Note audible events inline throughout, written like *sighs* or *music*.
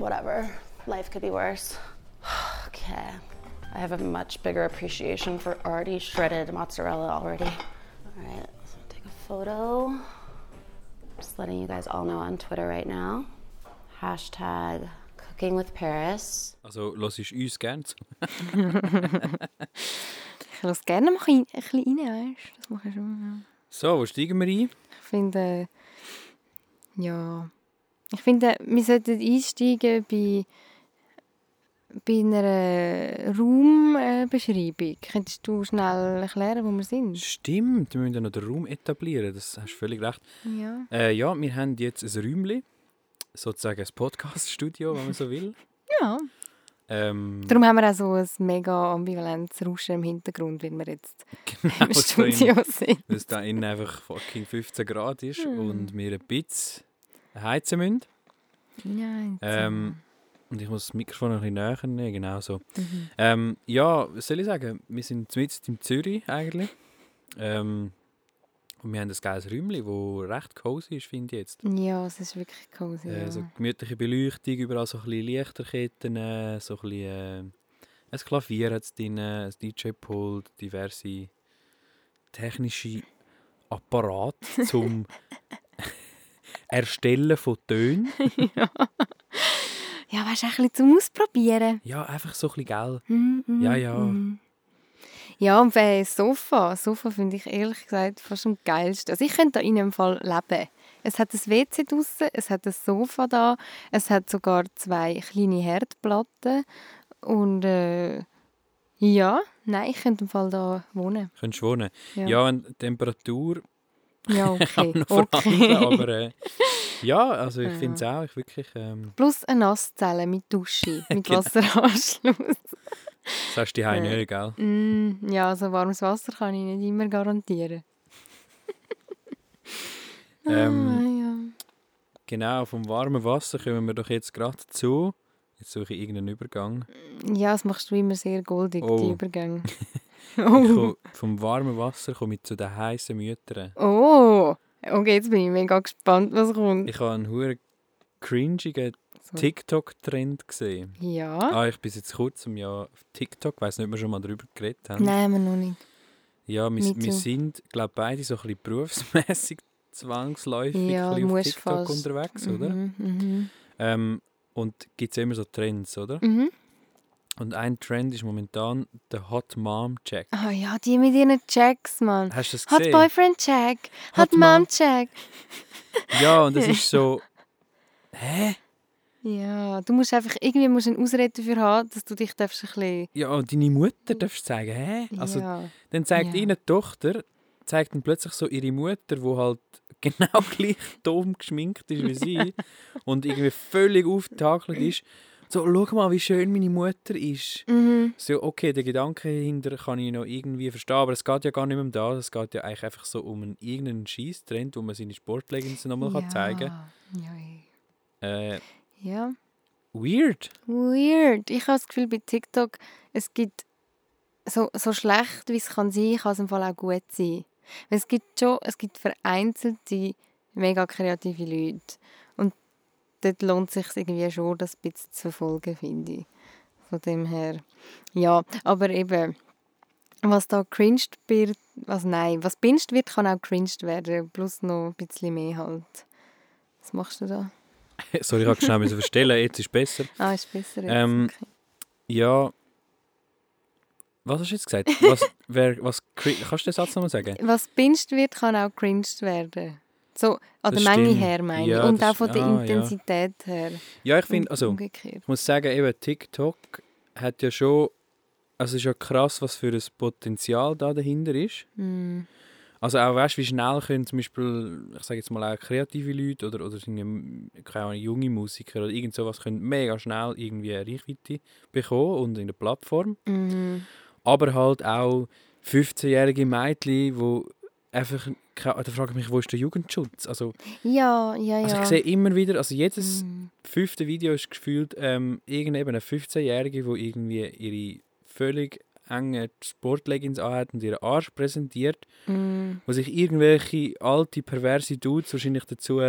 whatever. Life could be worse. *sighs* okay. I have a much bigger appreciation for already shredded mozzarella already. All right, so take a photo. Just letting you guys all know on Twitter right now. Hashtag cooking with Paris. Also, los ist uns gern zu. Ich lasse gerne *laughs* mal ein bisschen rein, weißt du? Das mache ich schon. Ja. So, wo steigen wir ein? Ich finde, ja, ich finde, wir sollten einsteigen bei, bei einer Raumbeschreibung. Könntest du schnell erklären, wo wir sind? Stimmt, wir müssen ja noch den Raum etablieren, das hast du völlig recht. Ja. Äh, ja, wir haben jetzt ein Räumchen, sozusagen ein Podcast-Studio, wenn man so will. *laughs* ja. Ähm, Darum haben wir auch so ein mega ambivalentes Rauschen im Hintergrund, weil wir jetzt genau, im Studio in- sind. Es da innen einfach fucking 15 Grad ist Hm. und wir ein bisschen heizen müssen. Ja, jetzt, Ähm, und ich muss das Mikrofon noch ein bisschen näher nehmen, genau so. mhm. Ähm, ja, was soll ich sagen? Wir sind mitten in Zürich eigentlich. Ähm, und wir haben ein geiles Räumchen, das recht cozy ist, finde ich jetzt. ja, es ist wirklich cozy. Äh, ja. so gemütliche Beleuchtung, überall so ein bisschen Lichterketten, äh, so ein bisschen... Äh, ein Klavier hat es drin, ein DJ-Pult, diverse technische Apparate zum *laughs* Erstellen von Tönen. *laughs* ja, weißt du, ein bisschen zum Ausprobieren. Ja, einfach so ein bisschen, gell? Mhm, mhm, Ja, ja. mhm. Ja, und bei Sofa, Sofa finde ich ehrlich gesagt fast am geilsten. Also ich könnte da in einem Fall leben. Es hat ein WC draussen, es hat ein Sofa da, es hat sogar zwei kleine Herdplatten und äh, ja, nein, ich könnte im Fall da wohnen. Könntest du wohnen. Ja, Ja, und Temperatur ja *laughs* okay. okay. aber äh, *laughs* ja, also ich Ja. finde es auch ich wirklich... Ähm, Plus eine Nasszelle mit Dusche, *laughs* mit Genau. Wasseranschluss. das hast du daheim Äh. nicht, gell? Mm, ja, so warmes Wasser kann ich nicht immer garantieren. Ähm, ah, ja. Genau, vom warmen Wasser kommen wir doch jetzt gerade zu. Jetzt suche ich irgendeinen Übergang. Ja, das machst du immer sehr goldig, Oh. die Übergänge. Ich oh. komme, vom warmen Wasser komme ich zu den heißen Müttern. oh, okay, jetzt bin ich mega gespannt, was kommt. Ich habe einen hure cringigen So. TikTok-Trend gesehen. Ja? Ah, ich bin jetzt kurz im Jahr auf TikTok, ich weiß nicht, ob wir schon mal darüber geredet haben. Nein, wir noch nicht. Ja, wir, wir sind, glaube beide so ein bisschen berufsmässig *laughs* zwangsläufig Ja, auf TikTok fast. unterwegs, oder? Mhm, mhm. Ähm, und gibt es immer so Trends, oder? Mhm. Und ein Trend ist momentan der Hot Mom Check. Ah ja, die mit ihren Checks, Mann. Hast du das Hot gesehen? Boyfriend Check, Hot Hot Mom Check. Ja, und das ist so. *laughs* Hä? Ja, du musst einfach irgendwie musst eine Ausrede dafür haben, dass du dich darfst ein bisschen... Ja, und deine Mutter darfst du sagen, hä? Also, ja. dann zeigt Ja. ihnen die Tochter, zeigt dann plötzlich so ihre Mutter, die halt *laughs* genau gleich dumm geschminkt ist wie sie *laughs* und irgendwie völlig aufgetakelt ist. So, schau mal, wie schön meine Mutter ist. Mhm. So, okay, der Gedanke dahinter kann ich noch irgendwie verstehen, aber es geht ja gar nicht mehr um das. Es geht ja eigentlich einfach so um einen irgendeinen Scheiß-Trend, wo man seine Sportleggings nochmal ja. kann zeigen Ja, kann. Äh, ja. weird. Weird. Ich habe das Gefühl, bei TikTok, es gibt so, so schlecht, wie es kann sein, kann es im Fall auch gut sein. Weil Es gibt schon, es gibt vereinzelte, mega kreative Leute. Dort lohnt es sich irgendwie schon, das ein bisschen zu verfolgen, finde ich. Von dem her. Ja, aber eben, was da cringed wird, was nein, was binged wird, kann auch cringed werden. Plus noch ein bisschen mehr halt. Was machst du da? *laughs* Sorry, ich habe schnell verstellen, jetzt ist es besser. Ah, ist besser jetzt. Ähm, okay. Ja. Was hast du jetzt gesagt? Was, wer, was, kannst du den Satz nochmal sagen? Was binged wird, kann auch cringed werden. So, an Das der Menge stimmt. her, meine ich. Ja, Und auch von der ah, ja. Intensität her. Ja, ich finde, also, Umgekehrt. ich muss sagen, eben TikTok hat ja schon, also es ist ja krass, was für ein Potenzial da dahinter ist. Mm. Also auch, weißt wie schnell können zum Beispiel, ich sage jetzt mal auch kreative Leute oder, oder keine Ahnung, junge Musiker oder irgend sowas können mega schnell irgendwie eine Reichweite bekommen und in der Plattform. Mhm. aber halt auch 15-jährige Mädchen, die einfach, da frage ich mich, wo ist der Jugendschutz? Also, Ja, ja, ja. also ich sehe immer wieder, also jedes Mm. fünfte Video ist gefühlt ähm, irgendeine 15-Jährige, die irgendwie ihre völlig engen Sportleggings anhat und ihren Arsch präsentiert, Mm. wo sich irgendwelche alte, perverse Dudes wahrscheinlich dazu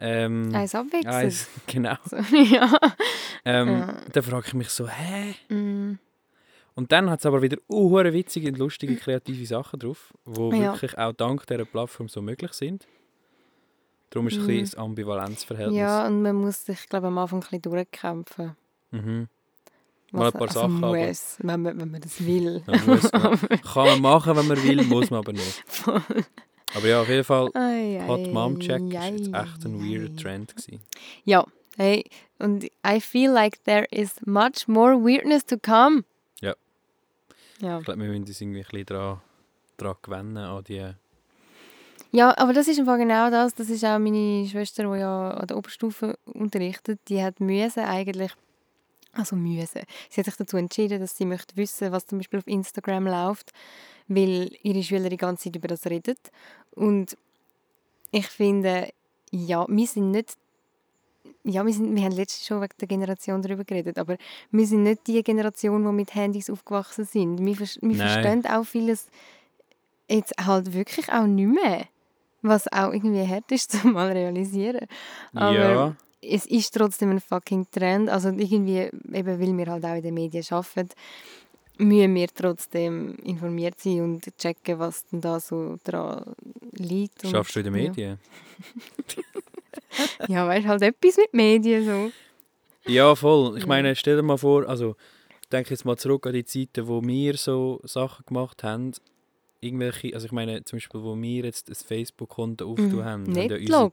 Ähm, Eins abwechseln. *laughs* genau. So, *laughs* ja. Ähm, Ja. Dann frage ich mich so, hä? Mm. Und dann hat es aber wieder uh, witzige und lustige, kreative Sachen drauf, die Ja. wirklich auch dank dieser Plattform so möglich sind. Darum ist es ein Mhm. bisschen ein Ambivalenzverhältnis. Ja, und man muss sich, glaube am Anfang ein bisschen durchkämpfen. Mhm. Mal ein paar also Sachen, muss, wenn man, wenn man das will. Ja, *laughs* muss man. Kann man machen, wenn man will, muss man aber nicht. *laughs* Aber ja, auf jeden Fall, Ei, Hot Mom Check ei, jetzt echt ein ei. weirder Trend gewesen. Ja, hey, und I feel like there is much more weirdness to come. Ja. Ich glaube, wir müssen uns irgendwie ein bisschen daran, daran gewöhnen, an die... Ja, aber das ist einfach genau das. Das ist auch meine Schwester, die ja an der Oberstufe unterrichtet. Die hat müssen eigentlich, also müssen. Sie hat sich dazu entschieden, dass sie möchte wissen, was zum Beispiel auf Instagram läuft, weil ihre Schüler die ganze Zeit über das reden. Und ich finde, ja, wir sind nicht ja, wir, sind, wir haben letztens schon wegen der Generation darüber geredet, aber wir sind nicht die Generation, die mit Handys aufgewachsen sind. Wir, wir verstehen auch vieles jetzt halt wirklich auch nicht mehr. Was auch irgendwie hart ist, *laughs* zu mal realisieren. Aber ja, es ist trotzdem ein fucking Trend. Also irgendwie, eben weil wir halt auch in den Medien arbeiten, müssen wir trotzdem informiert sein und checken, was denn da so dran liegt. schaffst du in den. Medien? Ja, *laughs* *laughs* weißt halt etwas mit Medien so. Ja, voll. Ich Ja. meine, stell dir mal vor, also ich denke jetzt mal zurück an die Zeiten, wo wir so Sachen gemacht haben. Irgendwelche, also ich meine, zum Beispiel, wo wir jetzt ein Facebook-Konto aufgetan haben, haben ja, unsere,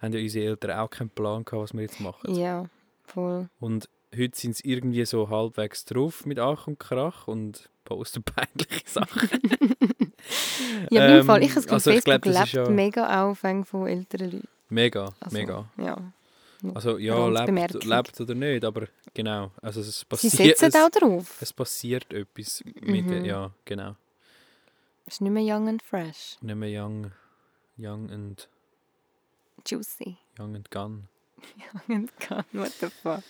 haben ja unsere Eltern auch keinen Plan gehabt, was wir jetzt machen. Ja, voll. Und heute sind sie irgendwie so halbwegs drauf mit Ach und Krach und posten *laughs* peinliche Sachen. *laughs* Ja, auf jeden Ähm, Fall. Ich habe das also ich Facebook glaub, das lebt ja- mega von von älteren Leuten. Mega, Also, mega. Ja. Also ja, lebt, lebt oder nicht, aber genau. Also es Sie passiert, setzen es, auch drauf. es passiert etwas mit, Mhm. ja, genau. ist nicht mehr young and fresh. Nicht mehr young, young and, Juicy. young and gun. *laughs* Young and gone, what the fuck.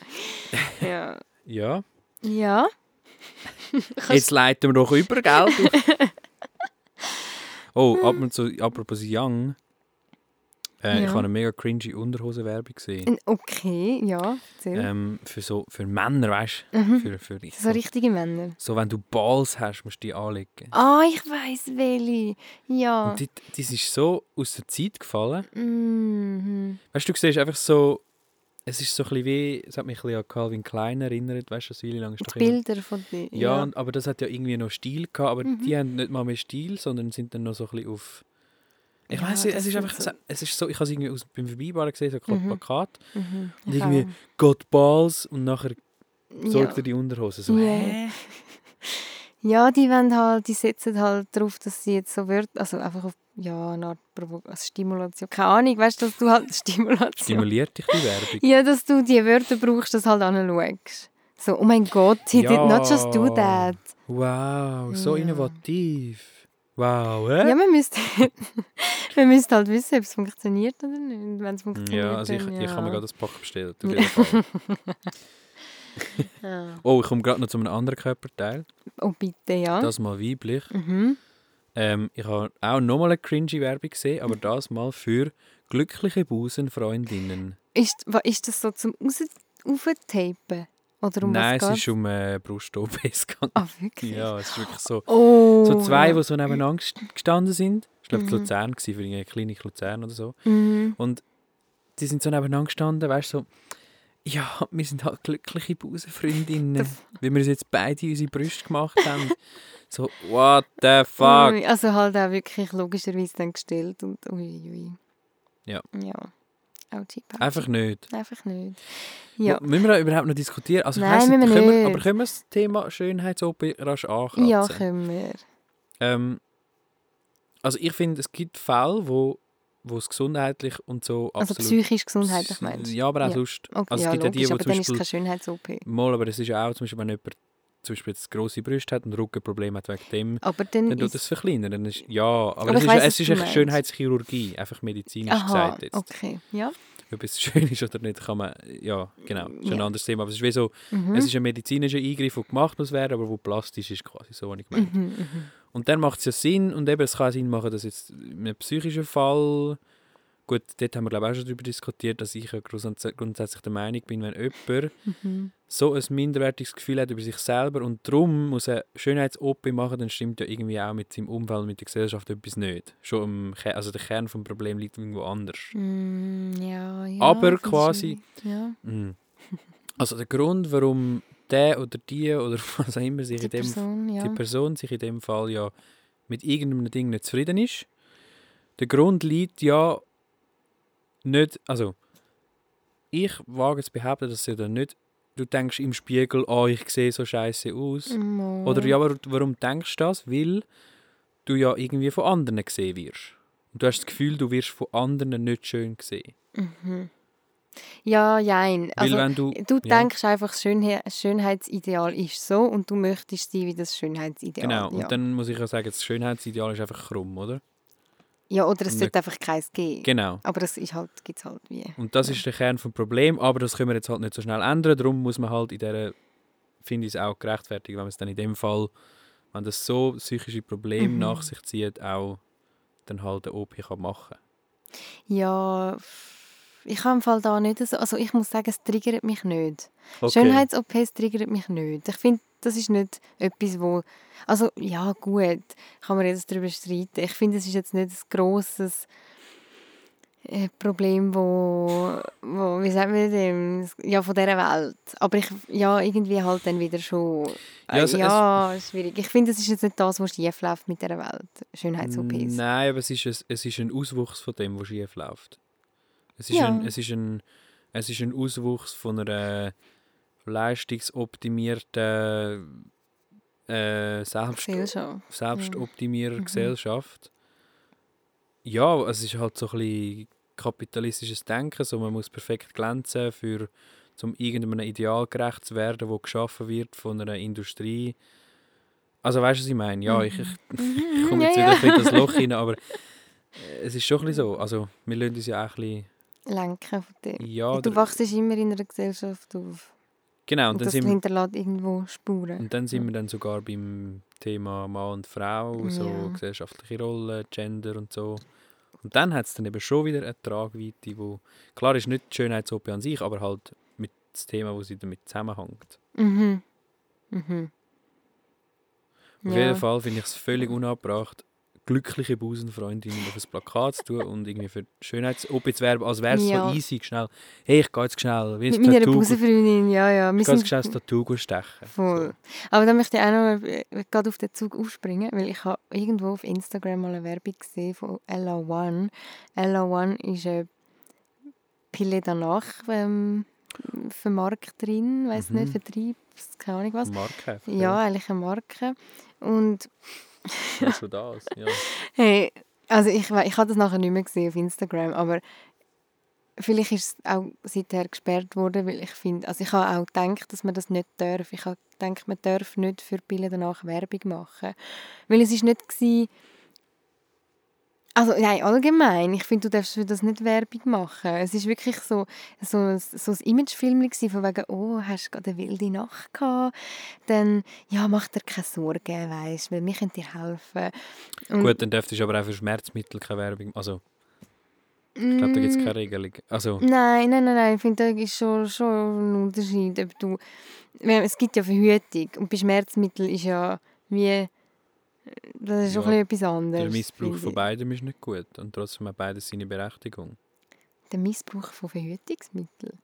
*laughs* ja. Ja, Ja. *laughs* jetzt leiten wir doch über, gell? oh, ab und zu, apropos young. Äh, Ich Ja. habe eine mega cringy Unterhosenwerbung gesehen. Okay, ja. Ähm, für, so, für Männer, weißt du? mhm. Für, für dich. So richtige Männer. So, wenn du Balls hast, musst du die anlegen. Ah, ich weiß welche. Ja. Und die, das ist so aus der Zeit gefallen. Mhm. Weißt du, du siehst einfach so, es ist so ein bisschen wie, es hat mich ein bisschen an Calvin Klein erinnert, weißt du, das Weile lang ist Die doch immer, Bilder von dir. ja, und- aber das hat ja irgendwie noch Stil gehabt, aber Mhm. die haben nicht mal mehr Stil, sondern sind dann noch so ein bisschen auf, ich Ja, weiß es ist einfach, so- es ist so, ich habe es irgendwie aus, beim Vorbeifahren gesehen, so ein Mhm. Plakat, Mhm. Und irgendwie- Got Balls und nachher sorgt ja. er die Unterhose. So, Ja. hä? *laughs* Ja, die wollen halt, die setzen halt darauf, dass sie jetzt so wird, also einfach auf, ja, eine Art Provo also Stimulation. Keine Ahnung, weißt du, dass du halt *laughs* Stimulation. Stimuliert dich die Werbung? Ja, dass du die Wörter brauchst, dass du halt anschaust. So, oh mein Gott, he did not just do that. Wow, so Ja. innovativ. Wow, hä? Ja, man müsste, *laughs* man müsste halt wissen, ob es funktioniert oder nicht. Wenn es funktioniert, Ja, also ich, dann, ich habe mir ja. gerade das Pack *laughs* Fall. Ja. *laughs* Oh, ich komme gerade noch zu einem anderen Körperteil. Oh, bitte, ja. Das mal weiblich. Mhm. Ähm, ich habe auch nochmal eine cringy Werbung gesehen, aber das mal für glückliche Busenfreundinnen. Ist, ist das so zum Raus- Auftapen? Oder um Nein, was es ist um äh, Brust-OPs gegangen. *laughs* Ah, wirklich? Ja, es ist wirklich so. Oh, So zwei, ja. die so nebeneinander gest- gestanden sind. Ich glaube, Mhm. Luzern war, für eine Klinik Luzern oder so. Mhm. Und die sind so nebeneinander gestanden, weißt du, so, ja, wir sind halt glückliche Busenfreundinnen, weil wir uns jetzt beide unsere Brüste gemacht haben. *laughs* So, what the fuck? Also halt auch wirklich logischerweise dann gestellt und ui, ui. Ja. Ja. Pouchie. Einfach nicht. Einfach nicht. Ja. Mo- Müssen wir da überhaupt noch diskutieren? Also, ich Nein, weiss müssen wir können wir, aber können wir das Thema Schönheits-OP rasch ankratzen? Ja, können wir. ähm, also ich finde, es gibt Fälle, wo, wo es gesundheitlich und so Also absolut... psychisch gesundheitlich meinst du? Ja, aber auch Ja. sonst. Okay, also es ja, gibt ja die, logisch, die aber zum dann ist es Beispiel... keine Schönheits-OP. Mal, aber das ist ja auch zum Beispiel, wenn jemand zum Beispiel jetzt grosse Brüste hat und Rückenprobleme hat wegen dem, Aber dann dann tut das verkleinern. Dann ist, ja, aber, Aber es ich ist, weiss, es ist echt. Schönheitschirurgie, einfach medizinisch Aha, gesagt jetzt. okay. Ja. Ob es *laughs* schön ist oder nicht, kann man, ja, genau, ist ein Ja. anderes Thema. Aber es ist wie so, Mhm. es ist ein medizinischer Eingriff, der gemacht muss werden, aber wo plastisch ist quasi, so habe ich gemeint. Mhm, mhm. Und dann macht es ja Sinn, und eben, es kann Sinn machen, dass jetzt in einem psychischen Fall gut, dort haben wir glaube ich auch schon darüber diskutiert, dass ich ja grunds- grundsätzlich der Meinung bin, wenn jemand Mhm. so ein minderwertiges Gefühl hat über sich selber und darum muss er Schönheits-OP machen, dann stimmt ja irgendwie auch mit seinem Umfeld, mit der Gesellschaft etwas nicht. Schon im, also der Kern des Problems liegt irgendwo anders. Mm, ja, ja. Aber quasi-. Ja, Mhm. Also der Grund, warum der oder die oder *laughs* was auch immer sich die in dem Person, ja. die Person sich in dem Fall ja mit irgendeinem Ding nicht zufrieden ist. Der Grund liegt ja nicht, also ich wage zu behaupten, dass ja dann nicht, du denkst im Spiegel, oh, ich sehe so scheiße aus. Mo. Oder ja, aber warum denkst du das? Weil du ja irgendwie von anderen gesehen wirst. Und du hast das Gefühl, du wirst von anderen nicht schön gesehen. Mhm. Ja, jein. Also, Weil wenn du, du ja. denkst einfach, das Schönhe das Schönheitsideal ist so und du möchtest sein wie das Schönheitsideal. genau, ja. und dann muss ich ja sagen, das Schönheitsideal ist einfach krumm, oder? Ja, oder es sollte einfach keins geben. Genau. Aber das ist halt, gibt es halt wie. Und das ist der Kern des Problems, aber das können wir jetzt halt nicht so schnell ändern. Darum muss man halt in dieser, finde ich es auch gerechtfertigt, wenn man es dann in dem Fall, wenn das so psychische Probleme Mhm. nach sich zieht, auch dann halt eine OP kann machen Ja, ich habe im Fall da nicht so, also ich muss sagen, es triggert mich nicht. okay. Schönheits-OPs triggert mich nicht. Ich finde, das ist nicht etwas, wo, also ja gut, kann man jetzt darüber streiten. Ich finde, es ist jetzt nicht ein grosses äh, Problem, wo, wo, wie sagt man dem, ja von dieser Welt. Aber ich, ja, irgendwie halt dann wieder schon, Ja, äh, also es- ja, schwierig. Ich finde, es ist jetzt nicht das, was schief läuft mit dieser Welt, Schönheits-OPs. Nein, aber es ist, ein, es ist ein Auswuchs von dem, was schief läuft. Es ist, Ja. ein, es, ist ein, es ist ein Auswuchs von einer leistungsoptimierten äh, Selbst Gesellschaft. selbstoptimierer Mhm. Gesellschaft. Ja, es ist halt so ein bisschen kapitalistisches Denken, so man muss perfekt glänzen, für, um irgendeinem Ideal gerecht zu werden, wo geschaffen wird von einer Industrie. Also weißt du, was ich meine? Ja, ich, ich, *laughs* ich *laughs* komme jetzt Ja, wieder bisschen in ja. das Loch rein, aber äh, es ist schon ein bisschen so. Also wir lassen uns ja auch ein Lenken von dem. Ja, du wachst immer in einer Gesellschaft auf. genau, Und, und dann, das sind, wir- hinterlässt irgendwo Spuren. und dann sind wir dann sogar beim Thema Mann und Frau, so Ja. gesellschaftliche Rollen, Gender und so. Und dann hat es dann eben schon wieder eine Tragweite, wo klar ist nicht die Schönheits-OP an sich, aber halt mit das Thema, wo sie damit zusammenhängt. Mhm. Mhm. Auf jeden Fall finde ich es völlig unabbracht, glückliche Busenfreundinnen auf ein Plakat zu tun und irgendwie für Schönheits-OP zu werben, als wäre es Ja. so easy, schnell, hey, ich gehe jetzt schnell, Mit ein meiner ich Busenfreundin, ja, ja. Wir gehe jetzt schnell das Tattoo stechen. voll. Aber dann möchte ich auch noch mal äh, gerade auf den Zug aufspringen, weil ich habe irgendwo auf Instagram mal eine Werbung gesehen von Ella One. Ella One ist eine Pille danach ähm, Vermarkterin, weiß Mhm. nicht, Vertrieb, keine Ahnung was. So. Marke. Ja, eigentlich eine Marke. Und ja. Schon das, ja. Hey, also ich, ich habe das nachher nicht mehr gesehen auf Instagram, aber vielleicht ist es auch seither gesperrt worden, weil ich finde, also ich habe auch gedacht, dass man das nicht darf. Ich habe gedacht, man darf nicht für Bilder danach Werbung machen, weil es ist nicht gsi. Also nein, allgemein. Ich finde, du darfst für das nicht Werbung machen. Es ist wirklich so, so, ein- so ein Imagefilm von wegen, oh, hast du gerade eine wilde Nacht gehabt? Dann, ja, mach dir keine Sorgen, weißt, weil wir können dir helfen. Und- Gut, dann dürftest du aber auch für Schmerzmittel keine Werbung, also ich glaube, da gibt es keine Regelung. Also, Nein, nein, nein, nein. Ich finde, da ist schon, schon ein Unterschied. Ob du, es gibt ja Verhütung und bei Schmerzmitteln ist ja wie, das ist Ja, bisschen etwas anderes. der Missbrauch von beidem ist nicht gut und trotzdem hat beides seine Berechtigung. Der Missbrauch von Verhütungsmitteln.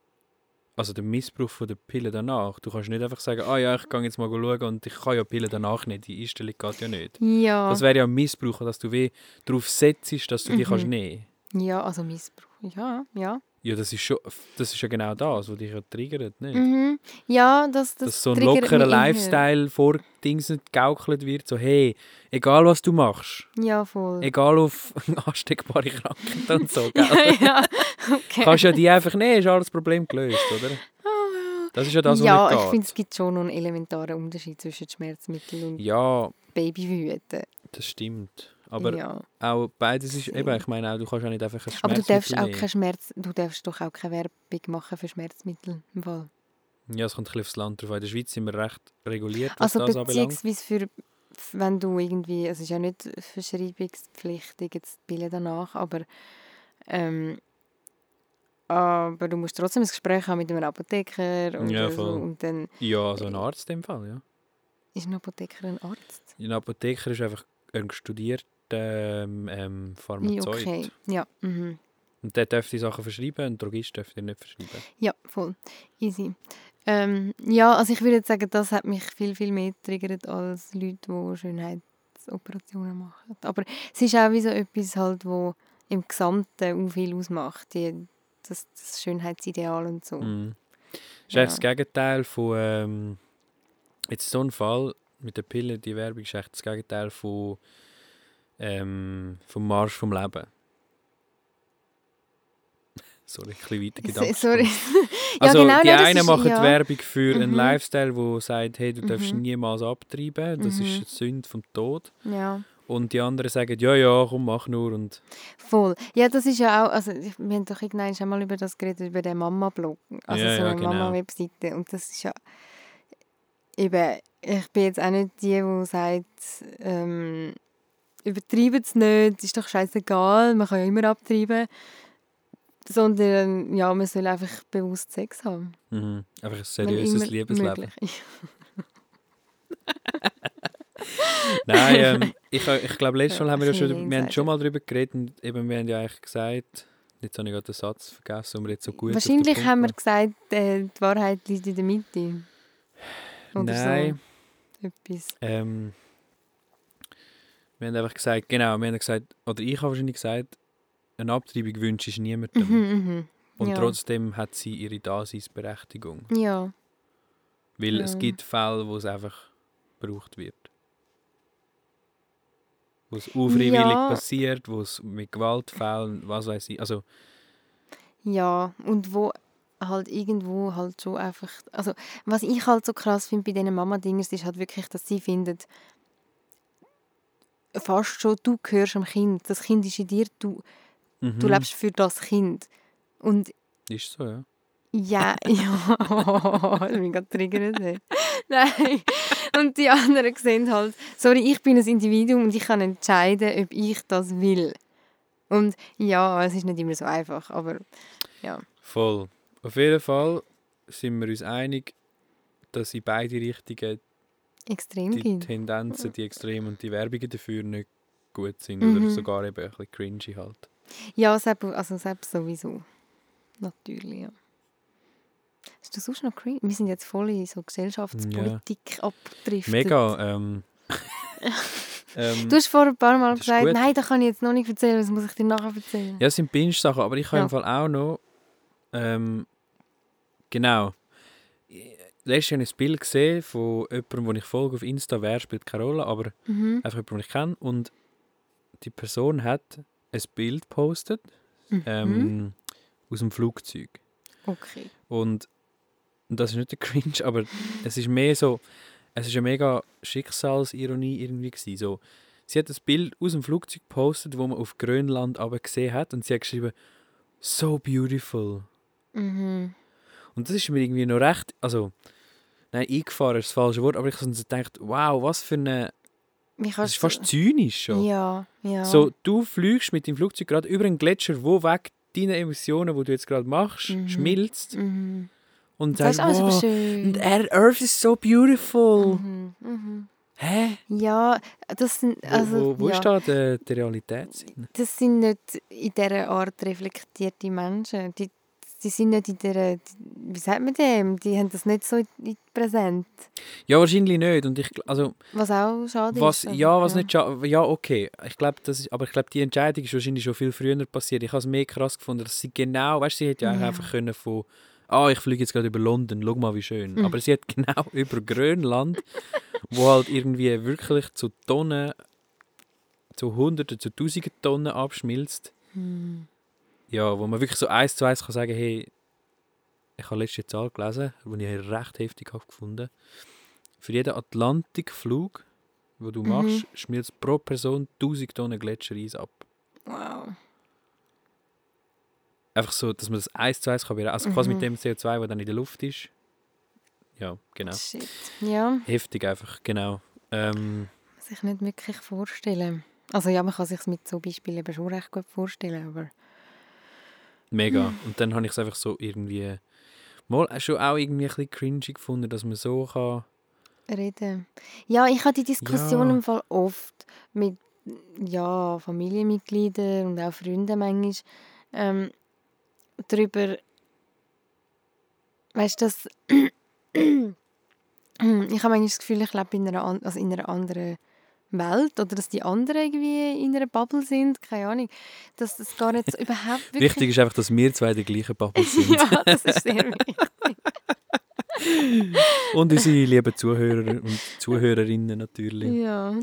Also der Missbrauch von der Pille danach. Du kannst nicht einfach sagen, ah ja, ich gehe jetzt mal schauen und ich kann ja Pille danach nicht. Die Einstellung geht ja nicht. Ja, Das wäre ja ein Missbrauch, dass du weh darauf setzt, dass du die Mhm. kannst nehmen. ja, also Missbrauch. Ja, ja. Ja, das ist schon, das ist ja genau das, was dich ja triggert, nicht? Mhm. Ja, das, das dass so ein lockerer. Lifestyle vor Dingsen gegaukelt wird, so hey, egal was du machst, Ja, voll. egal auf *laughs* ansteckbare Krankheiten und so, *laughs* gell? ja, ja. Okay. kannst ja die einfach nehmen, ist alles Problem gelöst, oder? Das ist ja das, was ja, nicht ich finde, es gibt schon noch einen elementaren Unterschied zwischen Schmerzmitteln und Ja, Babyverhüten. das stimmt. Aber ja. auch beides ist, eben, ich meine auch, du kannst auch nicht einfach ein Aber du darfst Schmerzmittel auch kein Schmerz, du darfst doch auch keine Werbung machen für Schmerzmittel im Fall. Ja, es kommt ein bisschen aufs Land drauf an. In der Schweiz sind wir recht reguliert, was Also das anbelangt. beziehungsweise für wenn du irgendwie, es ist ja nicht verschreibungspflichtig jetzt die Pille danach, aber Ähm, aber du musst trotzdem ein Gespräch haben mit einem Apotheker oder Ja, so. Und dann Ja, so ein Arzt dem Fall, ja. ist ein Apotheker ein Arzt. Ein Apotheker ist einfach ein studierter ähm, ähm, Pharmazeut. okay. Ja, mhm. Und der darf die Sachen verschreiben, ein Drogist darf die nicht verschreiben. ja, voll. Easy. Ähm, ja, also ich würde sagen, das hat mich viel, viel mehr triggert als Leute, die Schönheitsoperationen machen. Aber es ist auch wie so etwas halt, wo im Gesamten auch viel ausmacht. Die, das, das Schönheitsideal und so. Mhm. Das ist Ja. das Gegenteil von. Ähm, jetzt so ein Fall mit der Pille, die Werbung ist echt das Gegenteil von. Ähm, vom Marsch vom Leben. *laughs* Sorry, ein bisschen weiter Gedanken. Sorry. *laughs* ja, Also genau, die einen ist- machen ja. Werbung für einen Mhm. Lifestyle, wo sagt, hey, du darfst Mhm. niemals abtreiben, das Mhm. ist eine Sünde vom Tod. Ja. Und die anderen sagen, ja, ja, komm, mach nur. Und Voll. Ja, das ist ja auch, also wir haben doch irgendwann schon mal über das geredet, über den Mama-Blog, also Ja, so eine genau. Mama-Webseite und das ist ja eben, ich bin jetzt auch nicht die, die sagt, ähm, übertreibt es nicht, ist doch scheißegal, man kann ja immer abtreiben, sondern ja, man soll einfach bewusst Sex haben. mhm. einfach ein seriöses Liebesleben. *laughs* Nein, ähm, ich, ich glaube, letztes Mal haben wir ja schon, wir haben schon mal darüber geredet und eben, wir haben ja eigentlich gesagt, jetzt habe ich gerade den Satz vergessen, um jetzt so gut Wahrscheinlich haben wir gesagt, äh, die Wahrheit liegt in der Mitte. Oder Nein, so etwas. ähm, wir haben einfach gesagt, genau, wir haben gesagt, oder ich habe wahrscheinlich gesagt, eine Abtreibung wünsche ich niemandem. Mhm, mhm. Und ja. trotzdem hat sie ihre Daseinsberechtigung. Ja. Weil es Ja. gibt Fälle, wo es einfach gebraucht wird. Wo es unfreiwillig Ja. passiert, wo es mit Gewaltfällen, was weiß ich. Also, Ja, und wo halt irgendwo halt schon einfach, also was ich halt so krass finde bei diesen Mama-Dingers, ist halt wirklich, dass sie finden, fast schon, du gehörst am Kind, das Kind ist in dir, du, du mhm, lebst für das Kind. Und Ist so, ja. ja, *laughs* ja, *laughs* oh, ich bin gerade triggert. *laughs* Nein. Und die anderen sehen halt, sorry, ich bin ein Individuum und ich kann entscheiden, ob ich das will. Und ja, es ist nicht immer so einfach, aber ja. Voll. Auf jeden Fall sind wir uns einig, dass in beide Richtungen Extrem die gibt. Tendenzen, die Extremen und die Werbungen dafür nicht gut sind. Mhm. Oder sogar eben ein bisschen cringy halt. Ja, selbst, also selbst sowieso. Natürlich, ja. Ist das sonst noch cringe? Wir sind jetzt voll in so Gesellschaftspolitik abgedriftet. Mega. Ähm, *laughs* ähm, Du hast vor ein paar Mal Das gesagt, gut. nein, das kann ich jetzt noch nicht erzählen, das muss ich dir nachher erzählen. Ja, es sind Binge-Sachen, aber ich habe Ja. im Fall auch noch. Ähm, genau. Letztes Jahr ein Bild gesehen von jemandem, den ich folge auf Insta. Wer spielt keine Rolle, aber Mhm. einfach jemanden, den ich kenne. Und die Person hat ein Bild gepostet Mhm. ähm, aus dem Flugzeug. Okay. Und und das ist nicht der *laughs* Cringe, aber es ist mehr so, es ist eine mega Schicksalsironie irgendwie gewesen. So, sie hat das Bild aus dem Flugzeug gepostet, wo man auf Grönland aber gesehen hat und sie hat geschrieben, so beautiful. Mhm. Und das ist mir irgendwie noch recht, also, nein, eingefahren ist das falsche Wort, aber ich habe gedacht, wow, was für eine, das ist fast zynisch schon. Ja, ja. So, du fliegst mit dem Flugzeug gerade über einen Gletscher, wo weg deine Emissionen, die du jetzt gerade machst, Mhm. schmilzt Mhm. und Das ist sagst, alles aber wow, schön. and Earth- is so beautiful. Mhm. Mhm. Hä? Ja, das sind, Wo, also, wo, wo ja. ist da der, der Realitätssinn? Das sind nicht in dieser Art reflektierte Menschen. Die, die sind nicht in dieser, wie sagt man dem, die haben das nicht so präsent. Ja, wahrscheinlich nicht. Und ich, also, Was auch schade was, ist. ja, was nicht scha- Ja, okay. Ich glaube, das ist, aber ich glaube, die Entscheidung ist wahrscheinlich schon viel früher passiert. Ich habe es mehr krass gefunden, dass sie genau, weißt du, sie hätte ja, Ja. einfach können von, ah, ich fliege jetzt gerade über London, schau mal, wie schön. Mhm. Aber sie hat *laughs* genau über Grönland, wo halt irgendwie wirklich zu Tonnen, zu Hunderten, zu Tausenden Tonnen abschmilzt. Hm. Ja, wo man wirklich so eins zu eins kann sagen, hey, ich habe letzte Zahl gelesen, die ich recht heftig habe gefunden. Für jeden Atlantikflug, den du Mhm. machst, schmilzt pro Person 1000 Tonnen Gletschereis ab. Wow. Einfach so, dass man das eins zu eins kann berechnen. Also quasi Mhm. mit dem CO2, das dann in der Luft ist. Ja, genau. Shit. Ja, Heftig einfach, genau. Ähm, sich nicht wirklich vorstellen. Also ja, man kann sich mit so Beispielen eben schon recht gut vorstellen, aber Mega. Und dann habe ich es einfach so irgendwie mal schon auch irgendwie ein bisschen cringy gefunden, dass man so kann. Reden. Ja, ich habe die Diskussion Ja. im Fall oft mit ja, Familienmitgliedern und auch Freunden manchmal ähm, darüber, weißt du, dass *clears throat* ich habe manchmal das Gefühl, ich lebe in einer, also in einer anderen Welt oder dass die anderen irgendwie in einer Bubble sind, keine Ahnung, dass das gar nicht so überhaupt *laughs* wirklich... Wichtig ist einfach, dass wir zwei die gleichen Bubble *laughs* sind. ja, das ist sehr wichtig. Und unsere lieben Zuhörer und Zuhörerinnen natürlich. Ja,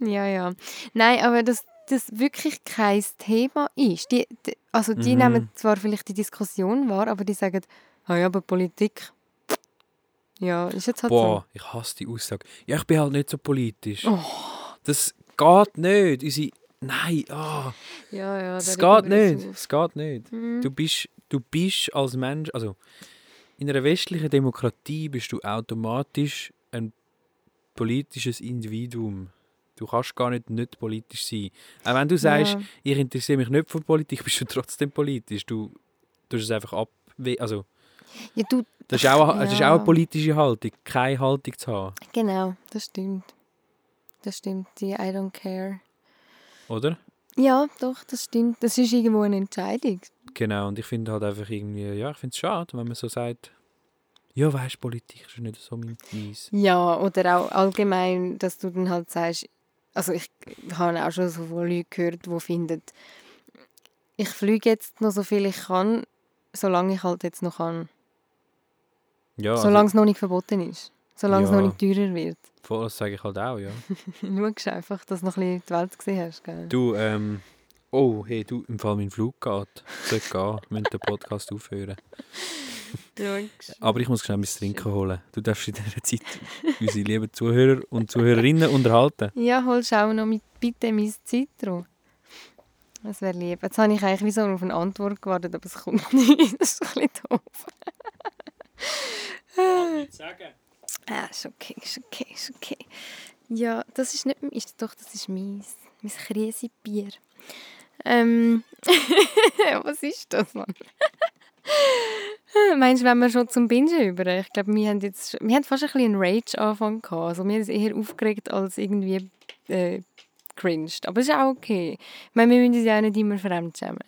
ja, ja. Nein, aber dass das wirklich kein Thema ist. Die, die, also die Mhm. nehmen zwar vielleicht die Diskussion wahr, aber die sagen, ah ja, aber Politik, ja, ist jetzt halt Boah, ich hasse die Aussage. Ja, ich bin halt nicht so politisch. Oh. Das geht nicht. Unsere... Nein, ah, so. Ja, ja, es da geht nicht. Es geht nicht. Mhm. Du bist, du bist als Mensch, also in einer westlichen Demokratie bist du automatisch ein politisches Individuum. Du kannst gar nicht nicht politisch sein. Auch wenn du sagst, Ja. ich interessiere mich nicht für Politik, *laughs* bist du trotzdem politisch. Du tust es einfach ab. Also, Ja, du, das ist, auch, das ist auch eine politische Haltung, keine Haltung zu haben, genau, das stimmt. Das stimmt, die I don't care. oder? Ja, doch, das stimmt. Das ist irgendwo eine Entscheidung. Genau, und ich finde halt einfach irgendwie, ja, ich finde es schade, wenn man so sagt, ja, weißt du, Politik ist nicht so mein meins. Ja, oder auch allgemein, dass du dann halt sagst, also ich habe auch schon so von Leuten gehört, die finden, ich fliege jetzt noch so viel ich kann, solange ich halt jetzt noch kann. Ja, also, solange es noch nicht verboten ist. Solange es Ja. noch nicht teurer wird. voll, das sage ich halt auch, ja. *laughs* Schaust einfach, dass du noch ein bisschen die Welt gesehen hast. Gell? Du, ähm, oh, hey, du, im Fall mein Flug geht. Sollte gehen, wir müssen den Podcast *laughs* aufhören. Aber ich muss schnell mein Trinken holen. Du darfst in dieser Zeit unsere lieben Zuhörer und Zuhörerinnen unterhalten. Ja, holst auch noch mit bitte mein Zitro. Das wäre lieb. Jetzt habe ich eigentlich wie so auf eine Antwort gewartet, aber es kommt *laughs* nicht. Das ist ein bisschen doof. Ah, ist okay, ist okay, ist okay. Ja, das ist nicht, ist doch, das ist meins. Mein Krisenbier. Ähm, *laughs* was ist das, Mann? *laughs* Meinst du, wenn wir schon zum Bingen über? Ich glaube, wir haben jetzt, wir haben fast ein bisschen einen Rage-Anfang gehabt. Also wir sind eher aufgeregt als irgendwie äh, cringed. Aber es ist auch okay. Ich meine, wir müssen uns ja auch nicht immer fremdschämen.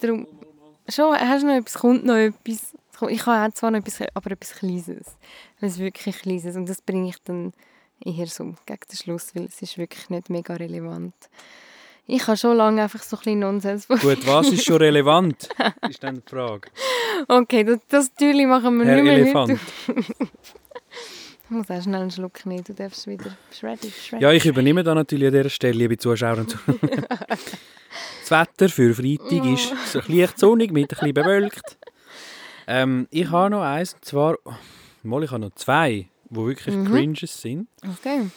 Darum, schon, hast du noch etwas, kommt noch etwas. Ich habe auch zwar noch etwas, aber etwas Kleines. Es ist wirklich Kleines und das bringe ich dann eher so gegen den Schluss, weil es ist wirklich nicht mega relevant. Ich habe schon lange einfach so ein bisschen Nonsens Gut, was ist schon relevant? Ist dann die Frage. Okay, das, das Türchen machen wir Herr nicht mehr Elefant. Ich muss auch schnell einen Schluck nehmen, du darfst wieder shreddy, shreddy. Ja, ich übernehme da natürlich an dieser Stelle, liebe Zuschauer und Zuhörer. *laughs* Das Wetter für Freitag ist so leicht sonnig mit ein bisschen bewölkt. Ähm, ich habe noch eins, und zwar, mal, ich habe noch zwei, die wirklich Mhm. cringes sind. Okay.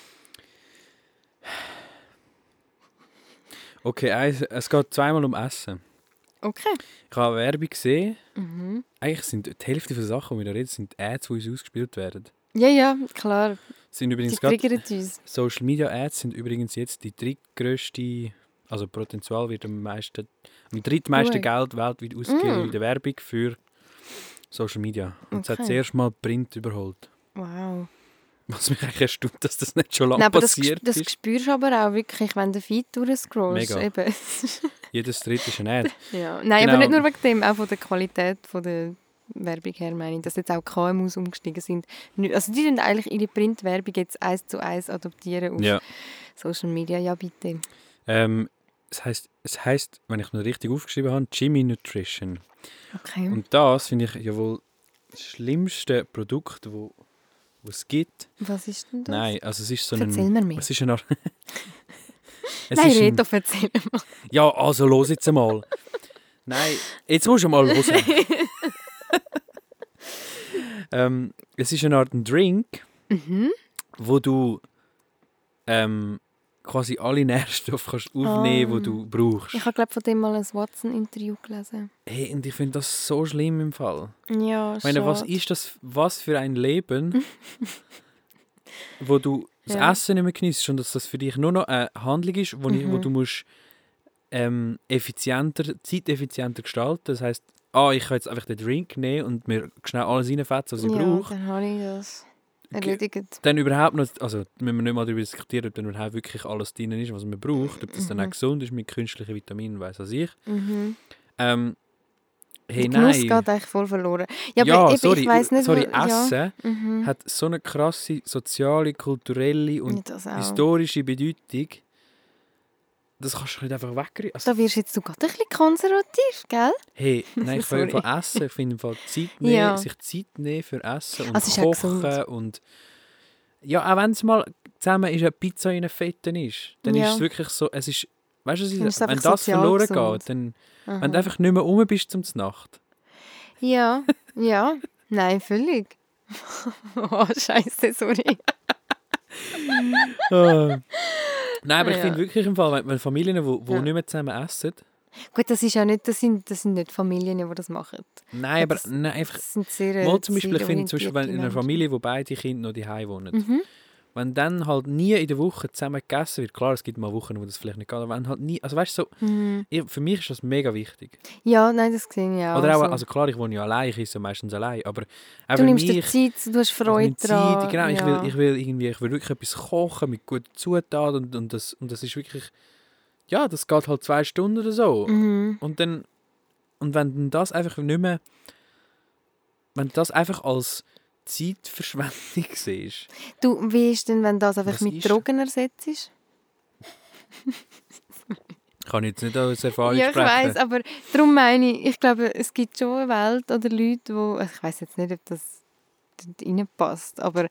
Okay, eins, es geht zweimal um Essen. Okay. Ich habe Werbung gesehen. Mhm. Eigentlich sind die Hälfte der Sachen, die wir da reden, sind Ads, die uns ausgespielt werden. Ja, ja, klar. Sind Die übrigens triggern uns. Social Media Ads sind übrigens jetzt die drittgrößte, also prozentual wird am meisten, am drittmeisten Ui. Geld weltweit ausgegeben Mm. in der Werbung für Social Media. Und es hat zuerst mal Print überholt. Wow. Was mich eigentlich erstaunt, dass das nicht schon lange Nein, aber das, passiert das ist. spürst du aber auch wirklich, wenn du Feed durchscrollst. Mega. Eben. *laughs* Jedes dritte ist ein Ad. ja. Nein, Genau. aber nicht nur wegen dem, auch von der Qualität von der Werbung her meine ich, dass jetzt auch KMUs umgestiegen sind. Also die sind eigentlich ihre Printwerbung jetzt eins zu eins adoptieren auf Ja. Social Media. Ja, bitte. Ähm, es heißt, es heißt, wenn ich noch richtig aufgeschrieben habe, Jimmy Nutrition. Okay. Und das finde ich ja wohl das schlimmste Produkt, wo, wo es gibt. Was ist denn das? Nein, also es ist so Erzähl ein... mir mehr. Es ist eine Art... *laughs* es Nein, red doch, erzähl mal. Ja, also los jetzt einmal. Nein, jetzt musst du mal *laughs* hören. ähm, es ist eine Art ein Drink, Mhm. wo du ähm, quasi alle Nährstoffe kannst aufnehmen Ah. die du brauchst. Ich habe, glaube von dem mal ein Watson-Interview gelesen. Hey, und ich finde das so schlimm im Fall. Ja, Ich meine, was ist das was für ein Leben, *laughs* wo du das Ja. Essen nicht mehr genießt und dass das für dich nur noch eine Handlung ist, wo, ich, wo Mhm. du musst ähm, effizienter, zeiteffizienter gestalten. Das heisst, ah, ich kann jetzt einfach den Drink nehmen und mir schnell alles reinfetzen, was ich ja, brauche. dann habe ich das erledigt. Dann überhaupt noch, also müssen wir nicht mal darüber diskutieren, ob dann überhaupt wirklich alles drin ist, was man braucht, ob das dann auch Mhm. gesund ist mit künstlichen Vitaminen, weiß was ich. Mhm. Ähm, hey, Der Genuss nein. geht eigentlich voll verloren. Ja, Ja, aber sorry, ich weiss nicht, sorry, wo, ja. Essen Mhm. hat so eine krasse soziale, kulturelle Ja, und historische Bedeutung. Das kannst du nicht einfach wegkriegen. Also, Da wirst jetzt du gerade ein bisschen konservativ, gell? hey, nein, ich *laughs* will von Essen. Ich finde Zeit nehmen, Ja. sich Zeit nehmen für Essen und Also Kochen und ja, auch wenn es mal zusammen ist, eine Pizza in einen Fetten ist, dann Ja. ist es wirklich so, es ist, weißt du, ist wenn einfach das verloren gesund. geht, dann, Aha. wenn du einfach nicht mehr rum bist zum Nacht. Ja, ja. Nein, völlig. *laughs* oh, scheiße, sorry. *laughs* Ah. Nein, aber ich Ja. finde wirklich im Fall, wenn, Familien, die wo, wo Ja. nicht mehr zusammen essen, Gut, das ist ja nicht, das sind, das sind nicht Familien, die das machen. nein, aber das- nein, einfach, Das sind sehr mal zum Beispiel, ich finde zum Beispiel, wenn in einer Familie, wo beide Kinder noch daheim wohnen. Mhm. Wenn dann halt nie in der Woche zusammen gegessen wird, klar, es gibt mal Wochen, wo das vielleicht nicht geht, aber wenn halt nie, also weißt du, so, Mhm. ich, für mich ist das mega wichtig. Ja, nein, das sehe ich auch. Oder auch, so. also klar, ich wohne ja allein, ich esse meistens allein, aber du nimmst dir mich, Zeit, du hast ich Freude daran. Zeit, genau, ich, ja. will, ich will irgendwie, ich will wirklich etwas kochen mit guten Zutaten und, und, das, und das ist wirklich, ja, das geht halt zwei Stunden oder so. Mhm. Und dann, und wenn das einfach nicht mehr, wenn das einfach als Zeitverschwendung *laughs* siehst, Du, wie ist denn, wenn das einfach Was mit ist? Drogen ersetzt ist? *laughs* kann ich jetzt nicht aus Erfahrung Ja, ich sprechen. weiß, aber darum meine ich, ich glaube, es gibt schon eine Welt oder Leute, wo ich weiß jetzt nicht, ob das reinpasst, aber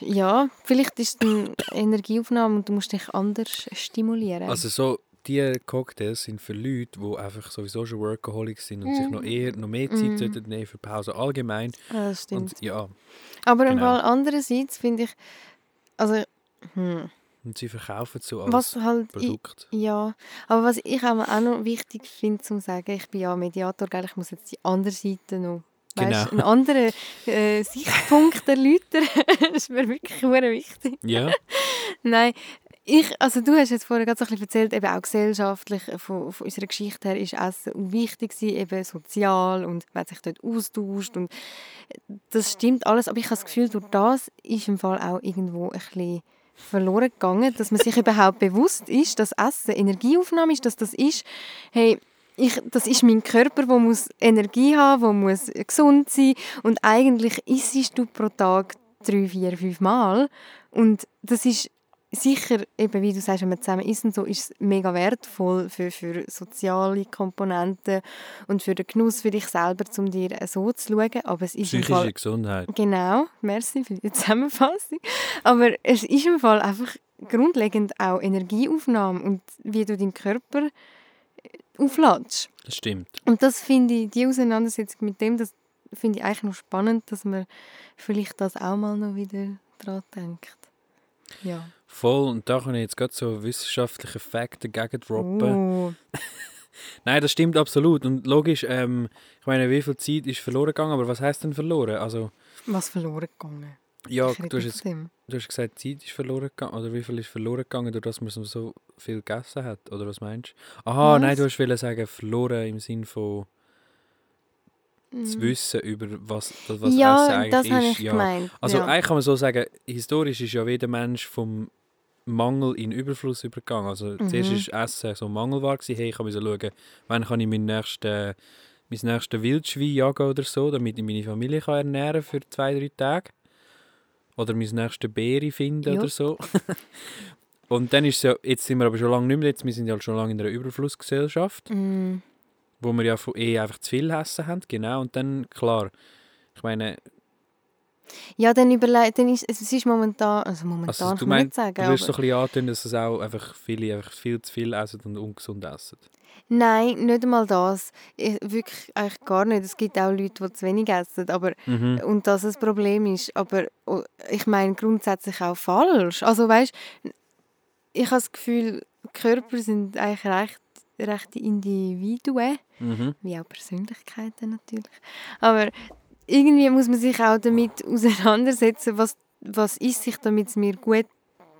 ja, vielleicht ist es eine Energieaufnahme und du musst dich anders stimulieren. Also so, die Cocktails sind für Leute, die einfach sowieso schon Workaholics sind und sich noch eher noch mehr Zeit Mhm. sollten nehmen für Pause allgemein. Ja, das stimmt. Und ja, aber genau. Andererseits finde ich, also hm, und sie verkaufen so als was halt Produkt. Ja, aber was ich auch noch wichtig finde zu sagen, ich bin ja Mediator, gell, ich muss jetzt die andere Seite noch, weißt, Genau. einen anderen äh, Sichtpunkt *laughs* erläutern. *laughs* das ist mir wirklich sehr wichtig. Ja, *laughs* Nein, ich, also du hast jetzt vorher gerade ein erzählt, eben auch gesellschaftlich, von, von unserer Geschichte her ist Essen wichtig gewesen, eben sozial und man sich dort austauscht und äh, das stimmt alles, aber ich habe das Gefühl, durch das ist im Fall auch irgendwo ein bisschen verloren gegangen, dass man sich *laughs* überhaupt bewusst ist, dass Essen Energieaufnahme ist, dass das ist, hey, ich, das ist mein Körper, der muss Energie haben, der muss gesund sein und eigentlich isst du pro Tag drei, vier, fünf Mal und das ist sicher, eben wie du sagst, wenn man zusammen und so, ist es mega wertvoll für, für soziale Komponenten und für den Genuss für dich selber, um dir so zu schauen, aber es ist im psychische Fall Gesundheit. Genau, merci für die Zusammenfassung. Aber es ist im Fall einfach grundlegend auch Energieaufnahme und wie du deinen Körper äh, aufladest. Das stimmt. Und das finde ich, die Auseinandersetzung mit dem, das finde ich eigentlich noch spannend, dass man vielleicht das auch mal noch wieder dran denkt. Ja. Voll, und da kann ich jetzt gerade so wissenschaftliche Fakten gegen droppen. Oh. *laughs* Nein, das stimmt absolut. Und logisch, ähm, ich meine, wie viel Zeit ist verloren gegangen, aber was heißt denn verloren? Also, Was verloren gegangen. ja, du hast, jetzt, du hast gesagt, Zeit ist verloren gegangen. Oder wie viel ist verloren gegangen, dadurch, dass man so viel gegessen hat? Oder was meinst du? Aha, Was? nein, du hast wollen sagen, verloren im Sinn von das Mhm. Wissen über was, was Essen Ja, eigentlich das ist. ich ja. gemeint. Also ja. eigentlich kann man so sagen, historisch ist ja jeder Mensch vom Mangel in Überfluss übergegangen. Also zuerst Mhm. ist Essen so gewesen. Hey, ich kann schauen, wann kann ich meinen nächsten, mein nächstes Wildschwein jagen oder so, damit ich meine Familie kann ernähren für zwei, drei Tage. Oder mein nächstes Beere finden Ja. oder so. *laughs* Und dann ist es ja, jetzt sind wir aber schon lange nicht mehr, jetzt, wir sind ja schon lange in einer Überflussgesellschaft, Mm. Wo wir ja von eh einfach zu viel Essen haben, genau. Und dann, klar, ich meine, Ja, dann überlegt, dann ist es ist momentan, also momentan Also, du kann man nicht meinst, sagen, Du wirst so ein bisschen antönen, dass es auch einfach viele einfach viel zu viel essen und ungesund essen. nein, nicht einmal das, Ich- wirklich eigentlich gar nicht. Es gibt auch Leute, die zu wenig essen, aber Mhm. und das ein Problem ist, aber oh, ich meine grundsätzlich auch falsch. Also weißt, ich habe das Gefühl, Körper sind eigentlich recht, rechte Individuen. Mhm. wie auch Persönlichkeiten natürlich. Aber irgendwie muss man sich auch damit auseinandersetzen, was, was ist sich, damit es mir gut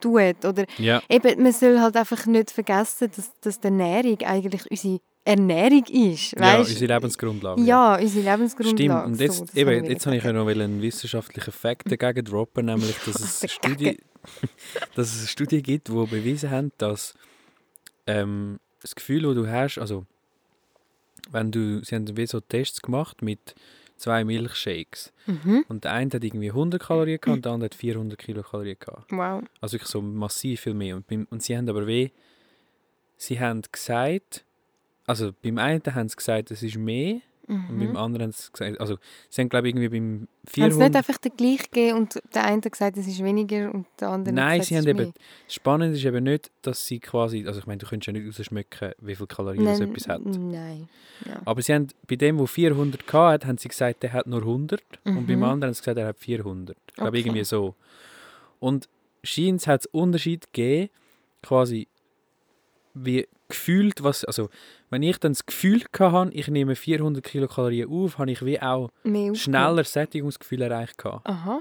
tut. Oder Ja, eben, man soll halt einfach nicht vergessen, dass, dass die Ernährung eigentlich unsere Ernährung ist. ja Weißt? unsere Lebensgrundlage. Ja, unsere Lebensgrundlage. Stimmt, und jetzt, so, eben, jetzt habe ich ja noch einen wissenschaftlichen Fakt *laughs* dagegen droppen, nämlich, dass es, *laughs* Studie, *laughs* dass es eine Studie gibt, die bewiesen haben, dass ähm, das Gefühl, das du hast, also wenn du, sie haben wie so Tests gemacht mit zwei Milchshakes Mhm. und der eine hat irgendwie 100 Kalorien gehabt und der andere hat 400 Kilokalorien gehabt. Wow. Also wirklich so massiv viel mehr. Und, beim, und sie haben aber weh, sie haben gesagt, also beim einen haben sie gesagt, es ist mehr und beim Mhm. anderen haben sie gesagt, also sie haben glaube ich irgendwie beim Haben sie 400... nicht einfach den gleich gegeben und der eine hat gesagt, es ist weniger und der andere Nein, gesagt, sie haben eben, spannend ist eben nicht, dass sie quasi, also ich meine, du könntest ja nicht rausschmecken, wie viel Kalorien mehr. das Nein, etwas hat. Nein. Ja. Aber sie haben, bei dem, der 400 hat, haben sie gesagt, der hat nur 100 und beim Mhm. anderen haben sie gesagt, er hat 400. Ich glaube Okay. irgendwie so. Und scheint hat es Unterschied gegeben, quasi wie gefühlt, was, also wenn ich dann das Gefühl hatte, ich nehme 400 Kilokalorien auf, habe ich wie auch schneller Sättigungsgefühl erreicht. Aha.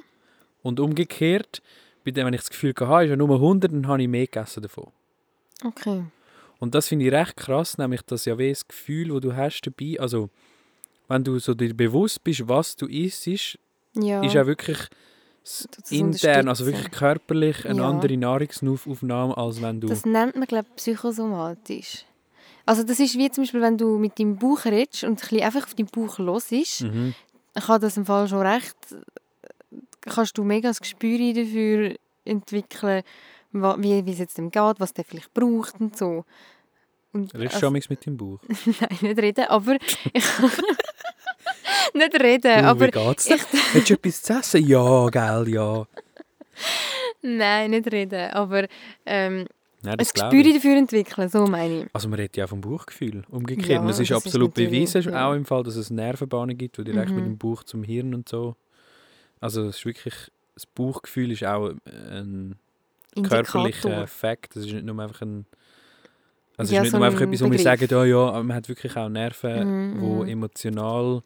Und umgekehrt, bei dem, wenn ich das Gefühl hatte, ist ja nur 100, dann habe ich mehr gegessen davon. Okay. Und das finde ich recht krass, nämlich dass ja wie das Gefühl, das du hast dabei, also wenn du so dir bewusst bist, was du isst, ist Ja. wirklich s- Tut es intern, also wirklich körperlich eine Ja. andere Nahrungsaufnahme, als wenn du... Das nennt man, glaube ich, psychosomatisch. Also das ist wie zum Beispiel, wenn du mit deinem Bauch redest und ein bisschen einfach auf deinen Bauch los ist, Mhm. kann das im Fall schon recht, kannst du mega das Gespür dafür entwickeln, wie, wie es jetzt dem geht, was der vielleicht braucht und so. Und, Redest also- du also, mit deinem Bauch? *laughs* Nein, nicht reden, aber ich *laughs* nicht reden, Du, aber wie geht's dir? Willst du etwas zu essen? Ja, gell, ja. nein, nicht reden, aber ähm, Ein das glaube Gespür dafür entwickeln, so meine ich. Also man redet ja vom Bauchgefühl, umgekehrt. Ja, und es ist das ist absolut natürlich, bewiesen, ja. auch im Fall, dass es Nervenbahnen gibt, die direkt mit Mhm. dem Bauch zum Hirn und so. Also es ist wirklich, das Bauchgefühl ist auch ein körperlicher Indikator. Fakt. Das ist nicht nur einfach ein... Also Ja, es ist nicht so nur einfach ein etwas, wo wir sagen, oh ja, man hat wirklich auch Nerven, Mhm, wo mhm. emotional,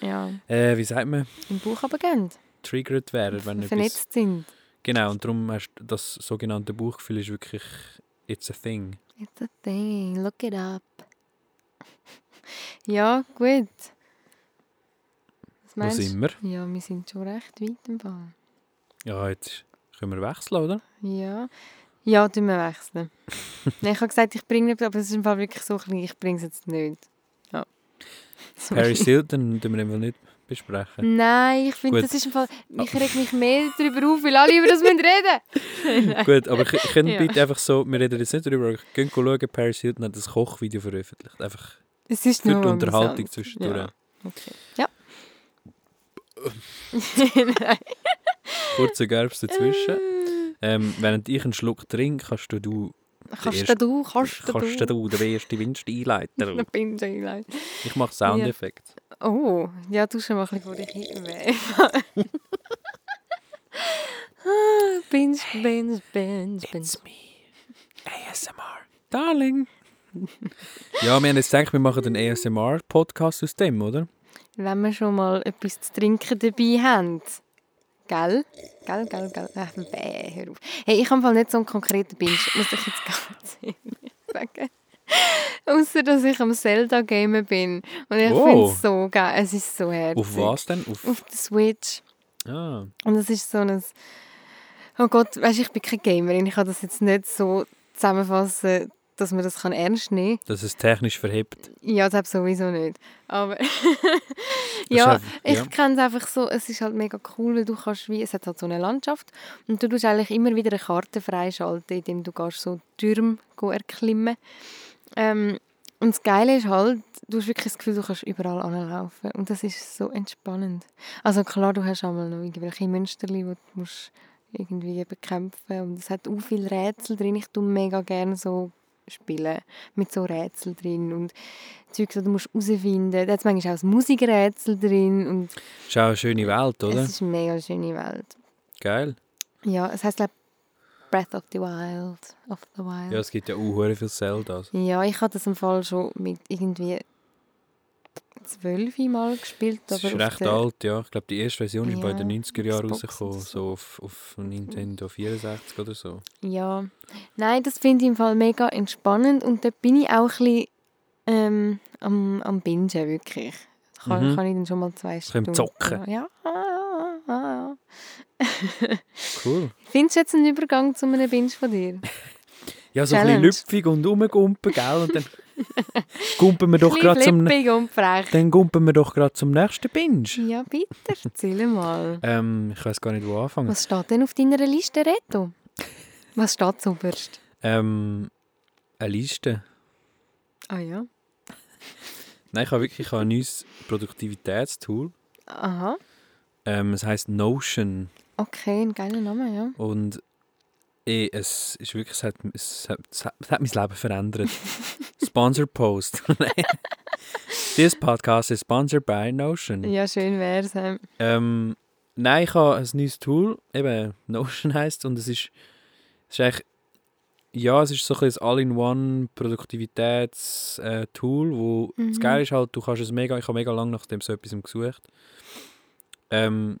Ja, äh, wie sagt man, im Bauch aber gehen, triggert werden. Wenn etwas, vernetzt sind. Genau, und darum hast du das sogenannte Bauchgefühl ist wirklich, it's a thing. It's a thing, look it up. *laughs* Ja, gut. Was Wo sind wir? Ja, wir sind schon recht weit im Fall. Ja, jetzt können wir wechseln, oder? Ja. Ja, tun wir wechseln. *laughs* Nein, ich habe gesagt, ich bringe es, aber es ist im Fall wirklich so klein, ich bringe es jetzt nicht. Ja. Sorry. Paris Hilton tun wir einfach nicht besprechen. Nein, ich finde, das ist im Fall, ich reg mich mehr darüber auf, weil alle über das müssen reden. *laughs* Gut, aber k- können Ja. bitte einfach so, wir reden jetzt nicht darüber, aber gehen schauen, Paris Hilton hat ein Kochvideo veröffentlicht. Einfach Es ist für nur die Unterhaltung zwischendurch. Ja. Okay. Ja. *laughs* Nein. Kurzer Gerbs dazwischen. *laughs* Ähm, während ich einen Schluck trinke, kannst du, du Kannst erste- du, kannst du. kannst du der erste Winst einleiten. Da bin ich mache Soundeffekte. Oh, ja, du schon mal ein bisschen vor dich hin. weh. *laughs* Ah, Binge, binge, binge, binge. me. ASMR. Darling. ja, wir haben jetzt gedacht, wir machen einen ASMR-Podcast aus dem, oder? Wenn wir schon mal etwas zu trinken dabei haben. Gell? Gell, gell, gell. Ach, weh, hör auf. Hey, ich habe nicht so einen konkreten Binge, muss ich jetzt ganz ehrlich sagen. Außer dass ich am Zelda-Gamen bin. Und ich Oh. finde es so geil. Es ist so herzig. Auf was denn? Auf, Auf der Switch. ah, Und es ist so ein... Oh Gott, weißt, ich bin keine Gamerin. Ich kann das jetzt nicht so zusammenfassen, dass man das kann ernst nehmen kann. dass es technisch verhebt. Ja, das habe ich sowieso nicht. Aber *laughs* ja, einfach- ich ja. kenne es einfach so, es ist halt mega cool, weil du kannst wie, es hat halt so eine Landschaft und du tust eigentlich immer wieder eine Karte freischalten, indem du gehst so Türme erklimmen. Ähm, und das Geile ist halt, du hast wirklich das Gefühl, du kannst überall anlaufen und das ist so entspannend. Also klar, du hast einmal noch irgendwelche Münsterli, die du musst irgendwie bekämpfen und es hat auch viele Rätsel drin. Ich tue mega gerne so spielen mit so Rätsel drin und Zeug, die du musst herausfinden. Da hat manchmal auch ein Musikrätsel drin und Ist auch eine schöne Welt, oder? es ist eine mega schöne Welt. Geil. Ja, es heisst, glaube Breath of the Wild. Of the Wild. Ja, es gibt ja auch hure viel Zeldas. Ja, ich hatte das im Fall schon mit irgendwie 2012 mal gespielt. Das aber ist auf recht alt, ja. Ich glaube, die erste Version ist bei Ja, den 90er Jahren rausgekommen, so auf, auf Nintendo 64 oder so. Ja, nein, das finde ich im Fall mega entspannend und dort bin ich auch ein bisschen ähm, am, am Bingen, wirklich. Da kann, Mhm. kann ich dann schon mal zwei Stunden. zocken. Ja. Ah, ah, ah. Cool. Findest du jetzt einen Übergang zu einem Binge von dir? *laughs* Ja, so ein Challenge. bisschen lüpfig und rumgumpen, gell? Und dann *laughs* gumpen wir doch gerade zum, dann gumpen wir doch gerade zum nächsten Binge. Ja, bitte, erzähl mal. Ähm, ich weiß gar nicht, wo anfangen. Was steht denn auf deiner Liste, Reto? Was steht zuoberst? Ähm, eine Liste. Ah ja. Nein, ich habe wirklich ich habe ein neues Produktivitätstool. Aha. Ähm, es heißt Notion. Okay, ein geiler Name, ja. Und eh, es ist wirklich, es hat, es hat, es hat, es hat mein Leben verändert. *laughs* Sponsor Post. *laughs* This podcast is sponsored by Notion. Ja, schön wär's. ähm. Ähm, nein, ich habe ein neues Tool, eben Notion heisst und es ist, es ist eigentlich, ja, es ist so ein bisschen ein All-in-One Produktivitäts-Tool, wo das Mhm. Geile ist halt, du kannst es mega, ich habe mega lange nach dem so etwas gesucht. Ähm,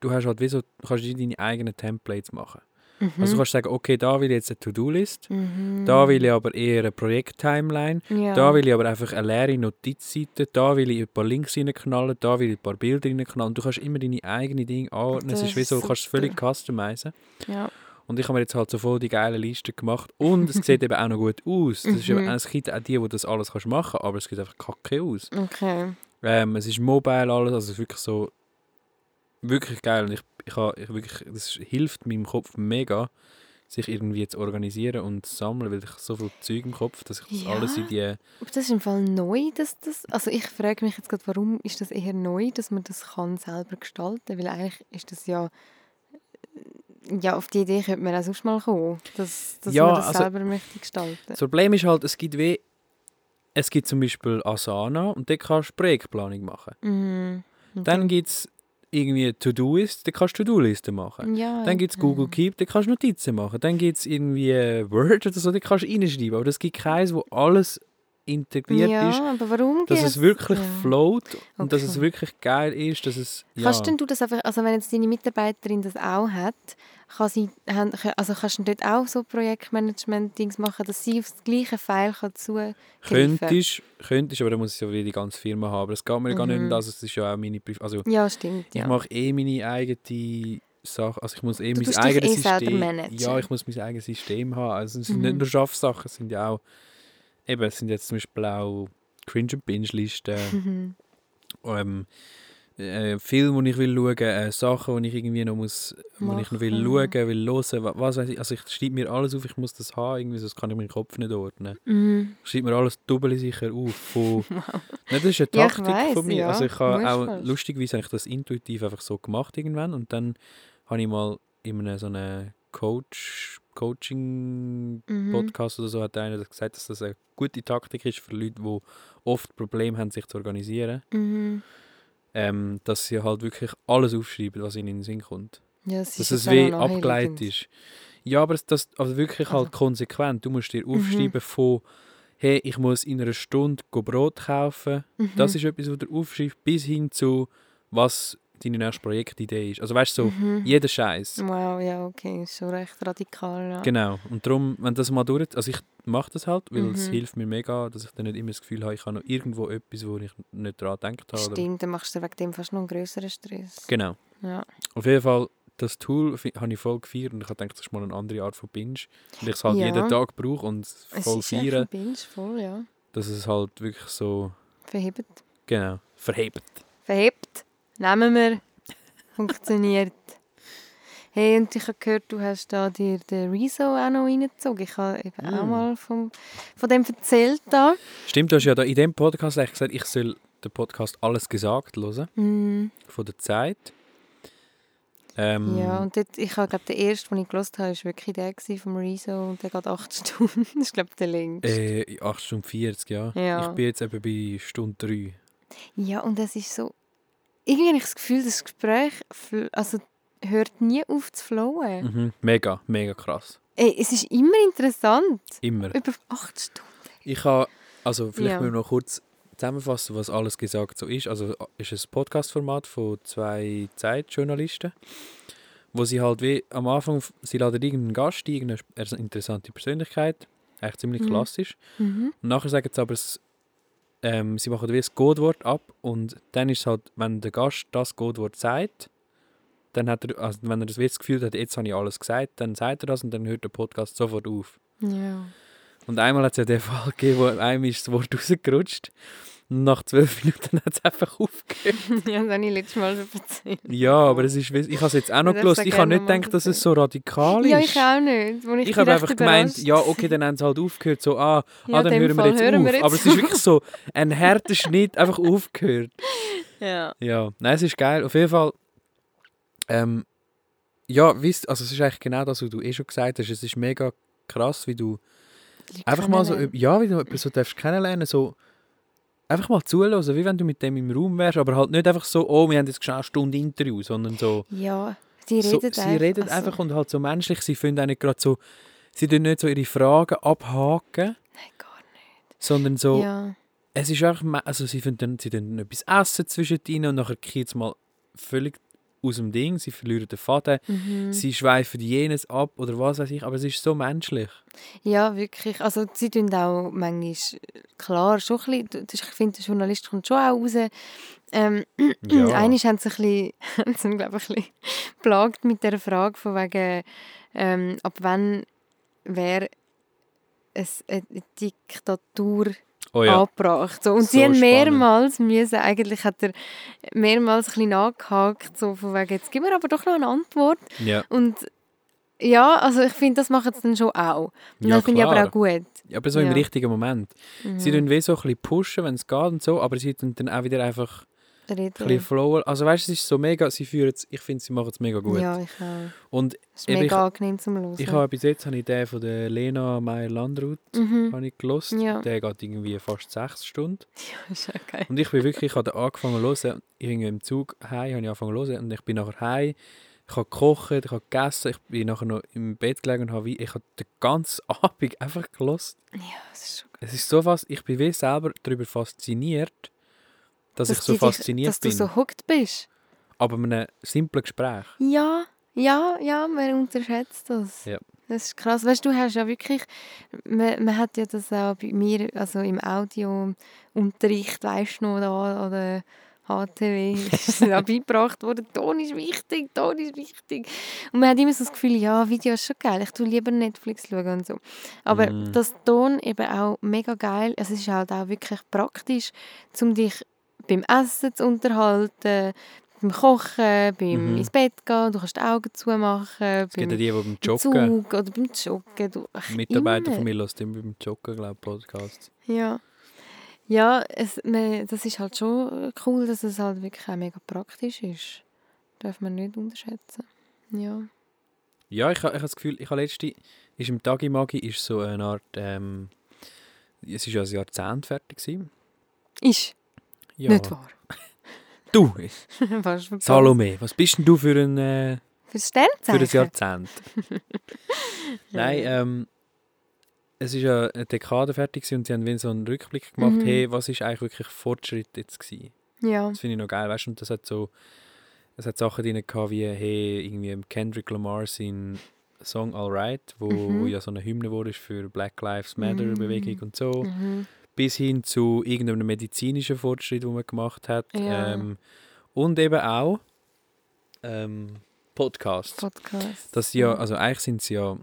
du hast halt wie so, du kannst deine eigenen Templates machen. Mhm. Also du kannst sagen, okay, da will ich jetzt eine To-Do-List, Mhm. da will ich aber eher eine Projekt-Timeline, ja. da will ich aber einfach eine leere Notizseite, da will ich ein paar Links reinknallen, da will ich ein paar Bilder reinknallen. Du kannst immer deine eigenen Dinge anordnen. Es Das ist wie so, du kannst es völlig customizen. Ja. Und ich habe mir jetzt halt so voll die geile Liste gemacht. Und es sieht *laughs* eben auch noch gut aus. Das ist eben, Mhm. es gibt auch die, die das alles kannst machen aber es sieht einfach kacke aus. Okay. Ähm, es ist mobile alles, also es ist wirklich so wirklich geil. Und ich, ich habe ich wirklich, das hilft meinem Kopf mega, sich irgendwie zu organisieren und zu sammeln, weil ich so viel Zeug im Kopf, dass ich das Ja. alles in die Aber das ist im Fall neu, dass das... Also ich frage mich jetzt gerade, warum ist das eher neu, dass man das kann selber gestalten Weil eigentlich ist das ja... Ja, auf die Idee könnte man auch sonst mal kommen, dass, dass Ja, man das also- selber möchte gestalten. Das Problem ist halt, es gibt wie, es gibt zum Beispiel Asana und dort kannst du Projektplanung machen. Mhm. Und Dann gibt es irgendwie To-Do-List, dort kannst du To-Do-Listen machen. ja, Dann gibt es Google Keep, dort kannst du Notizen machen. Dann gibt es irgendwie Word oder so, dort kannst du reinschreiben. Aber es gibt keins, wo alles integriert ja, ist, aber warum dass geht's? es wirklich ja. float und dass es Okay. wirklich geil ist, dass es... Ja. Kannst denn du das einfach, also wenn jetzt deine Mitarbeiterin das auch hat, kann sie, also kannst du dort auch so Projektmanagement-Dings machen, dass sie aufs gleiche File kann zugreifen Könntest, könntest, aber dann muss ich ja wieder die ganze Firma haben. Aber es geht mir gar nicht um Mhm. das, es ist ja auch meine... Pri also Ja, stimmt. Ich Ja. mache eh meine eigene Sache. Also ich muss eh Du mein eigenes eh System. Ja, ich muss mein eigenes System haben. Also es sind nicht Mhm. nur Schaffsachen, es sind ja auch. Eben, es sind jetzt zum Beispiel auch Cringe und Binge-Listen, *laughs* Mhm. ähm, äh, Filme, die ich will schauen, äh, Sachen, die ich irgendwie noch muss, wo ich noch will Machen. schauen, will hören, wa- was weiß ich. Also ich schreibe mir alles auf, ich muss das haben, irgendwie, sonst kann ich meinen Kopf nicht ordnen. Mhm. Ich schreibe mir alles doppelt sicher auf. Von, Nein, *laughs* das ist eine Ja, Taktik weiss, von mir. ja. Also ich habe auch, fast. lustigerweise habe ich das intuitiv einfach so gemacht irgendwann und dann habe ich mal in einem so einem Coach, Coaching-Podcast Mhm. oder so hat einer gesagt, dass das eine gute Taktik ist für Leute, die oft Probleme haben, sich zu organisieren. Mhm. Ähm, dass sie halt wirklich alles aufschreiben, was ihnen in den Sinn kommt. Ja, es Dass es wie abgeleitet ist. Ja, aber das also wirklich Also- halt konsequent. Du musst dir Mhm. aufschreiben von hey, ich muss in einer Stunde Brot kaufen. Mhm. Das ist etwas, was du aufschreibst, bis hin zu was deine nächste Projektidee ist. Also weißt du, so Mhm. jeder Scheiß. Wow, ja, okay, ist schon recht radikal. Ja. Genau. Und darum, wenn das mal durch, also ich mache das halt, weil es Mhm. hilft mir mega, dass ich dann nicht immer das Gefühl habe, ich habe noch irgendwo etwas, wo ich nicht daran gedacht habe. Stimmt, dann machst du wegen dem fast noch einen größeren Stress. genau. Ja. Auf jeden Fall, das Tool habe ich voll gefeiert und ich habe gedacht, das ist mal eine andere Art von Binge. Und ich es halt Ja. jeden Tag brauche und Es voll ist echt feiern, ein Binge, voll, ja. dass es halt wirklich so, Verhebt. genau, verhebt. Verhebt. Nehmen wir. *laughs* Funktioniert. Hey, und ich habe gehört, du hast da dir den Rezo auch noch reingezogen. Ich habe eben auch Mm. mal vom, von dem erzählt da. Stimmt, du hast ja da in dem Podcast eigentlich gesagt, ich soll den Podcast «Alles gesagt» hören, Mm, von der Zeit. Ähm, ja, und dort, ich habe, glaube den ersten, den ich gelesen habe, war wirklich der vom Rezo und der geht 8 *laughs* Stunden. das ist, glaube ich, der längste. Äh, 8 Stunden 40, ja. Ja. Ich bin jetzt eben bei Stunde 3. Ja, und es ist so... Irgendwie habe ich das Gefühl, das Gespräch also, hört nie auf zu flowen. Mhm. Mega, mega krass. Ey, es ist immer interessant. Immer. Über 8 Stunden. Ich habe, also vielleicht Ja. müssen wir noch kurz zusammenfassen, was alles gesagt so ist. Also ist ein Podcast-Format von zwei Zeitjournalisten, wo sie halt wie am Anfang, sie laden irgendeinen Gast, ein, irgendeine interessante Persönlichkeit, eigentlich ziemlich Mhm. klassisch. Mhm. Und nachher sagen sie aber, es, ähm, sie machen wie das Codewort ab und dann ist es halt, wenn der Gast das Codewort sagt, dann hat er, also wenn er das, das Gefühl hat, jetzt habe ich alles gesagt, dann sagt er das und dann hört der Podcast sofort auf. Ja. Und einmal hat es ja den *laughs* Fall gegeben, wo einem ist das Wort *laughs* rausgerutscht nach zwölf Minuten hat es einfach aufgehört. *laughs* ja, das habe ich letztes Mal schon erzählt. Ja, aber es ist, ich habe es jetzt auch noch gelesen. Ich habe nicht gedacht, dass es so radikal ist. Ja, ich auch nicht. Wo ich Ich habe einfach gemeint, ja, okay, dann haben sie halt aufgehört, so, ah, Ja, ah dann hören wir hören auf. wir jetzt Aber es ist wirklich so ein harter Schnitt, einfach *laughs* aufgehört. Ja. Ja, nein, es ist geil. Auf jeden Fall, ähm, ja, wisst, also es ist eigentlich genau das, was du eh schon gesagt hast. Es ist mega krass, wie du einfach mal so, ja, wie du so darfst kennenlernen, so einfach mal zuhören, wie wenn du mit dem im Raum wärst, aber halt nicht einfach so, oh, wir haben jetzt eine Stunde Interview, sondern so, Ja, sie so reden sie einfach. reden also- einfach und halt so menschlich, sie finden auch nicht gerade so, sie tun nicht so ihre Fragen abhaken, Nein, gar nicht. sondern so, Ja. es ist einfach, also sie finden sie tun etwas essen zwischendrin und nachher geht es mal völlig aus dem Ding, sie verlieren den Faden, Mhm. sie schweifen jenes ab oder was weiß ich, aber es ist so menschlich. Ja, wirklich. Also sie tun auch manchmal, klar, schon ein bisschen, ich finde, der Journalist kommt schon auch raus. Ähm, *clears throat* Ja. Einmal haben sie, ein bisschen, *laughs* mich, glaube ich, ein bisschen plagt mit der Frage von wegen, ähm, ab wann wäre es eine Diktatur Oh ja, angebracht. So. Und So sie haben mehrmals müssen, eigentlich hat er mehrmals ein bisschen nachgehakt, so von wegen, jetzt gib mir aber doch noch eine Antwort. ja. Und ja, also ich finde, das machen sie dann schon auch. Und Ja, das finde ich aber auch gut. Ja, aber so im Ja. richtigen Moment. Sie Mhm. tun wie so ein bisschen pushen, wenn es geht und so, aber sie tun dann auch wieder einfach ein bisschen flowen. Also weißt du, es ist so mega, sie führen es, ich finde, sie machen es mega gut. Ja, ich auch. Und Es ist Eben, mega angenehm zum Hören. ich habe bis jetzt habe ich den von der Lena Meyer-Landrut Mhm. ich gelost. Ja. Der geht irgendwie fast sechs Stunden. *laughs* Ja, ist auch geil. Und ich bin wirklich, ich habe angefangen zu hören, irgendwie im Zug heim habe ich angefangen zu hören und ich bin nachher heim, ich habe gekocht, ich habe gegessen, ich bin nachher noch im Bett gelegen und habe, wie- ich habe den ganzen *laughs* Abend einfach gelost. Ja, das ist schon geil. Es ist so fast, ich bin wie selber darüber fasziniert, dass, ich so die dich- fasziniert Dass du bin. so hooked bist. Aber mit einem simplen Gespräch. Ja, ja, ja, man unterschätzt das. Ja. Das ist krass. Weißt du, du hast ja wirklich, man, man hat ja das auch bei mir, also im Audiounterricht, weißt du noch, da, oder HTW, *laughs* ist ja beigebracht worden, Ton ist wichtig, Ton ist wichtig. Und man hat immer so das Gefühl, ja, Video ist schon geil, ich tue lieber Netflix schauen und so. Aber Mm. das Ton eben auch mega geil, es ist halt auch wirklich praktisch, um dich beim Essen zu unterhalten, beim Kochen, beim Mhm. ins Bett gehen, du kannst die Augen zumachen, Es gibt ja die, die beim im Joggen, Zug oder beim Joggen. Du, ach, Mitarbeiter immer. von mir hören immer beim Joggen, glaube ich, Podcasts. Ja, ja es, man, das ist halt schon cool, dass es halt wirklich auch mega praktisch ist. Darf man nicht unterschätzen. Ja. Ja, ich, ich habe das Gefühl, ich habe letzte, ist im Tagi Magi ist so eine Art, ähm, es ist ja ein Jahrzehnt fertig gewesen. Ist Ja. nicht wahr. *laughs* Du, *laughs* Was für Salome, was bist denn du für ein, äh, Für für Sternzeichen? ein Jahrzehnt? *laughs* Nein, ähm, es ist ja eine Dekade fertig und sie haben so einen Rückblick gemacht, Mhm. hey, was ist eigentlich wirklich Fortschritt jetzt gewesen? Ja. Das finde ich noch geil, weißt du, und das hat so, es hat Sachen drin gehabt wie, hey, irgendwie Kendrick Lamar sein Song Alright, wo, Mhm. wo ja so eine Hymne wurde für Black Lives Matter Mhm. Bewegung und so, Mhm. Bis hin zu irgendeinem medizinischen Fortschritt, den man gemacht hat. Ja. Ähm, und eben auch ähm, Podcasts. Podcast. Das ja, also eigentlich sind sie ja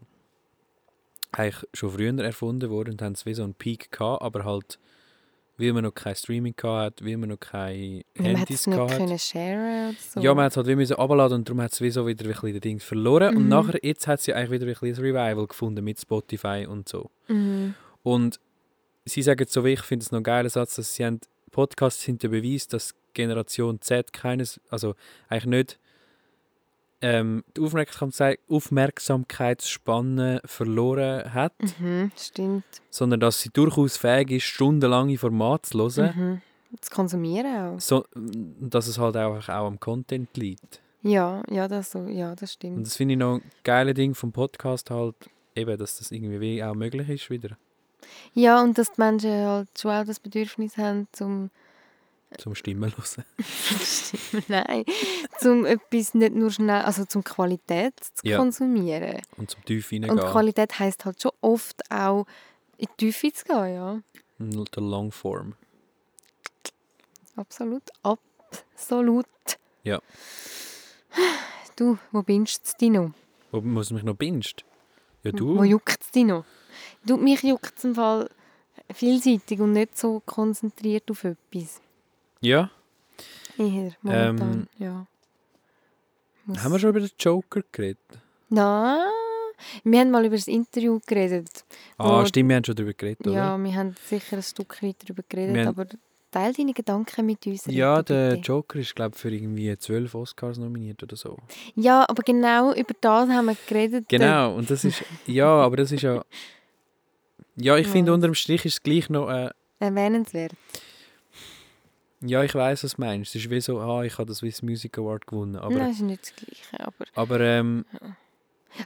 eigentlich schon früher erfunden worden und haben es wie so einen Peak gehabt, aber halt, weil man noch kein Streaming hat, weil man noch keine man hat Handys es nicht können sharen so. Ja, man hat es halt wie müssen runterladen und darum hat es wie so wieder ein bisschen Ding verloren. Und Mhm. nachher, jetzt hat sie eigentlich wieder ein bisschen Revival gefunden mit Spotify und so. Mhm. Und sie sagen so, wie ich finde es noch ein geiler Satz, dass sie haben, Podcasts sind der Beweis, dass Generation Z keines, also eigentlich nicht ähm, die Aufmerksamkeit, Aufmerksamkeitsspanne verloren hat, Mhm. Stimmt. sondern dass sie durchaus fähig ist, stundenlange Formate zu hören, Mhm. Zu konsumieren auch. so, dass es halt auch, auch am Content liegt. Ja, ja, das, so, ja, das Und stimmt. das finde ich noch ein geiles Ding vom Podcast halt, eben, dass das irgendwie wie auch möglich ist wieder. Ja, und dass die Menschen halt schon auch das Bedürfnis haben, zum Zum Stimmen hören. *laughs* Nein, zum etwas nicht nur schnell, also zum Qualität zu Ja. konsumieren. Und zum Tief Und reingehen. Qualität heisst halt schon oft auch in die Tiefe zu gehen, ja. Und Der Longform. Absolut. Absolut. Ja. Du, wo bist du dich noch? Wo muss mich noch binged? Ja, Wo du? juckt es dich noch? Du, mich juckt es im Fall vielseitig und nicht so konzentriert auf etwas. Ja. Eher momentan, Ähm, ja. Muss- Haben wir schon über den Joker geredet? Nein, wir haben mal über das Interview geredet. Ah, stimmt, wir haben schon darüber geredet, oder? Ja, wir haben sicher ein Stück weit darüber geredet, haben- aber teil deine Gedanken mit uns. Ja, der bitte. Joker ist, glaube ich, für irgendwie zwölf Oscars nominiert oder so. Ja, aber genau über das haben wir geredet. Genau, und das ist, ja, aber das ist ja, *laughs* ja, ich finde, Was? unterm Strich ist es gleich noch, äh, Erwähnenswert. ja, ich weiß was du meinst. Es ist wie so, ah, ich habe das Swiss Music Award gewonnen, aber, Nein, das ist nicht das Gleiche. Aber, aber ähm,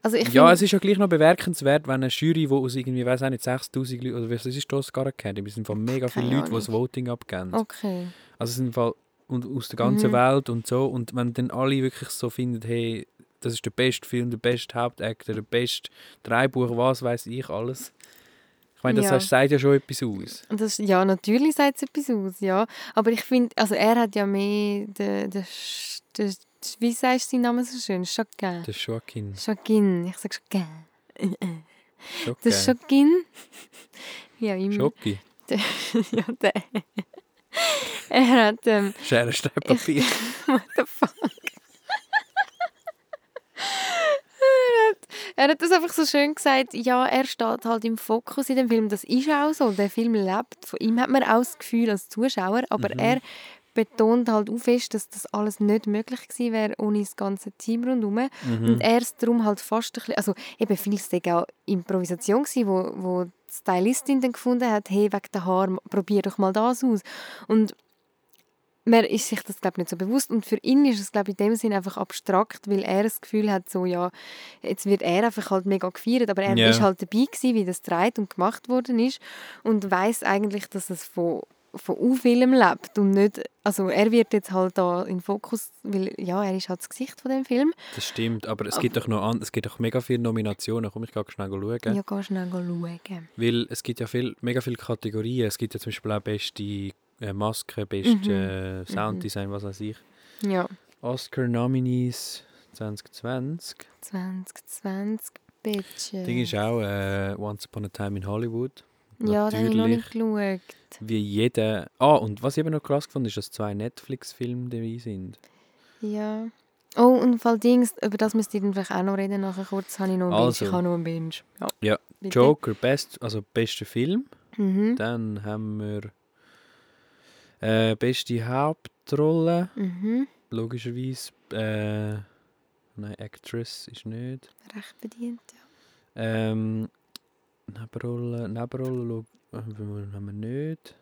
also ich ja, es ist ja gleich noch bemerkenswert, wenn eine Jury, die aus irgendwie, weiß auch nicht, 6000 Leute, oder was ist die Oscar Academy, es sind von mega viele Leute, die das. Voting abgeben. Okay. Also es sind Fall und aus der ganzen Mhm. Welt und so und wenn dann alle wirklich so finden, hey, das ist der beste Film, der beste Hauptakteur, der beste Drehbuch, was weiß ich alles. Ich meine, das Ja. sagt ja schon etwas aus. Das, ja, natürlich sagt es etwas aus, ja. Aber ich finde, also er hat ja mehr, der, der, Sch- der, wie sagst du seinen Namen so schön? Das ist Joaquin. Chagin. Ich sage Chagin. Joaquin. Der Chagin. Ja, immer. Schocki. *laughs* ja, der. er hat, ähm, Schere, Papier. *laughs* what the fuck? Er, hat, das einfach so schön gesagt, ja, er steht halt im Fokus in dem Film. Das ist auch so. Der Film lebt. Von ihm hat man auch das Gefühl als Zuschauer, aber Mhm. er betont halt auch fest, dass das alles nicht möglich gewesen wäre ohne das ganze Team rundherum. Mhm. Und er ist darum halt fast ein bisschen, also eben vieles war auch Improvisation, gewesen, wo, wo die Stylistin dann gefunden hat, hey, wegen der Haare, probier doch mal das aus. Und man ist sich das glaube nicht so bewusst und für ihn ist es glaube in dem Sinn einfach abstrakt, weil er das Gefühl hat, so ja, jetzt wird er einfach halt mega gefeiert, aber er Ja. ist halt dabei gewesen, wie das gedreht und gemacht worden ist und weiß eigentlich, dass es von von u vielem lebt und nicht, also er wird jetzt halt da in Fokus, weil ja, er ist halt das Gesicht von dem Film. Das stimmt, aber es gibt doch noch an, es gibt doch mega viele Nominationen. Komm, ich gehe schnell schauen. Ja, geh schnell schauen. Weil es gibt ja viel, mega viele Kategorien. Es gibt ja zum Beispiel auch beste äh, Maske, beste äh, Sounddesign, was weiß ich. Ja, Oscar-Nominees 2020. 2020, bitte. Ding ist auch äh, Once Upon a Time in Hollywood. Ja, da habe ich noch nicht geschaut. Wie jeder. Ah, und was ich eben noch krass fand, ist, dass zwei Netflix-Filme dabei sind. Ja. Oh, und Fall Dings, über das müsst ihr dann vielleicht auch noch reden nachher kurz, habe ich noch einen Binge. Also. Ich habe noch einen Binge. Ja, Ja. Joker, best, also bester Film. Mhm. Dann haben wir äh, beste Hauptrolle. Mhm. Logischerweise. Äh, nein, Actress ist nicht. Recht bedient, ja. Ähm, Nebenrolle, Nebenrolle haben wir nicht.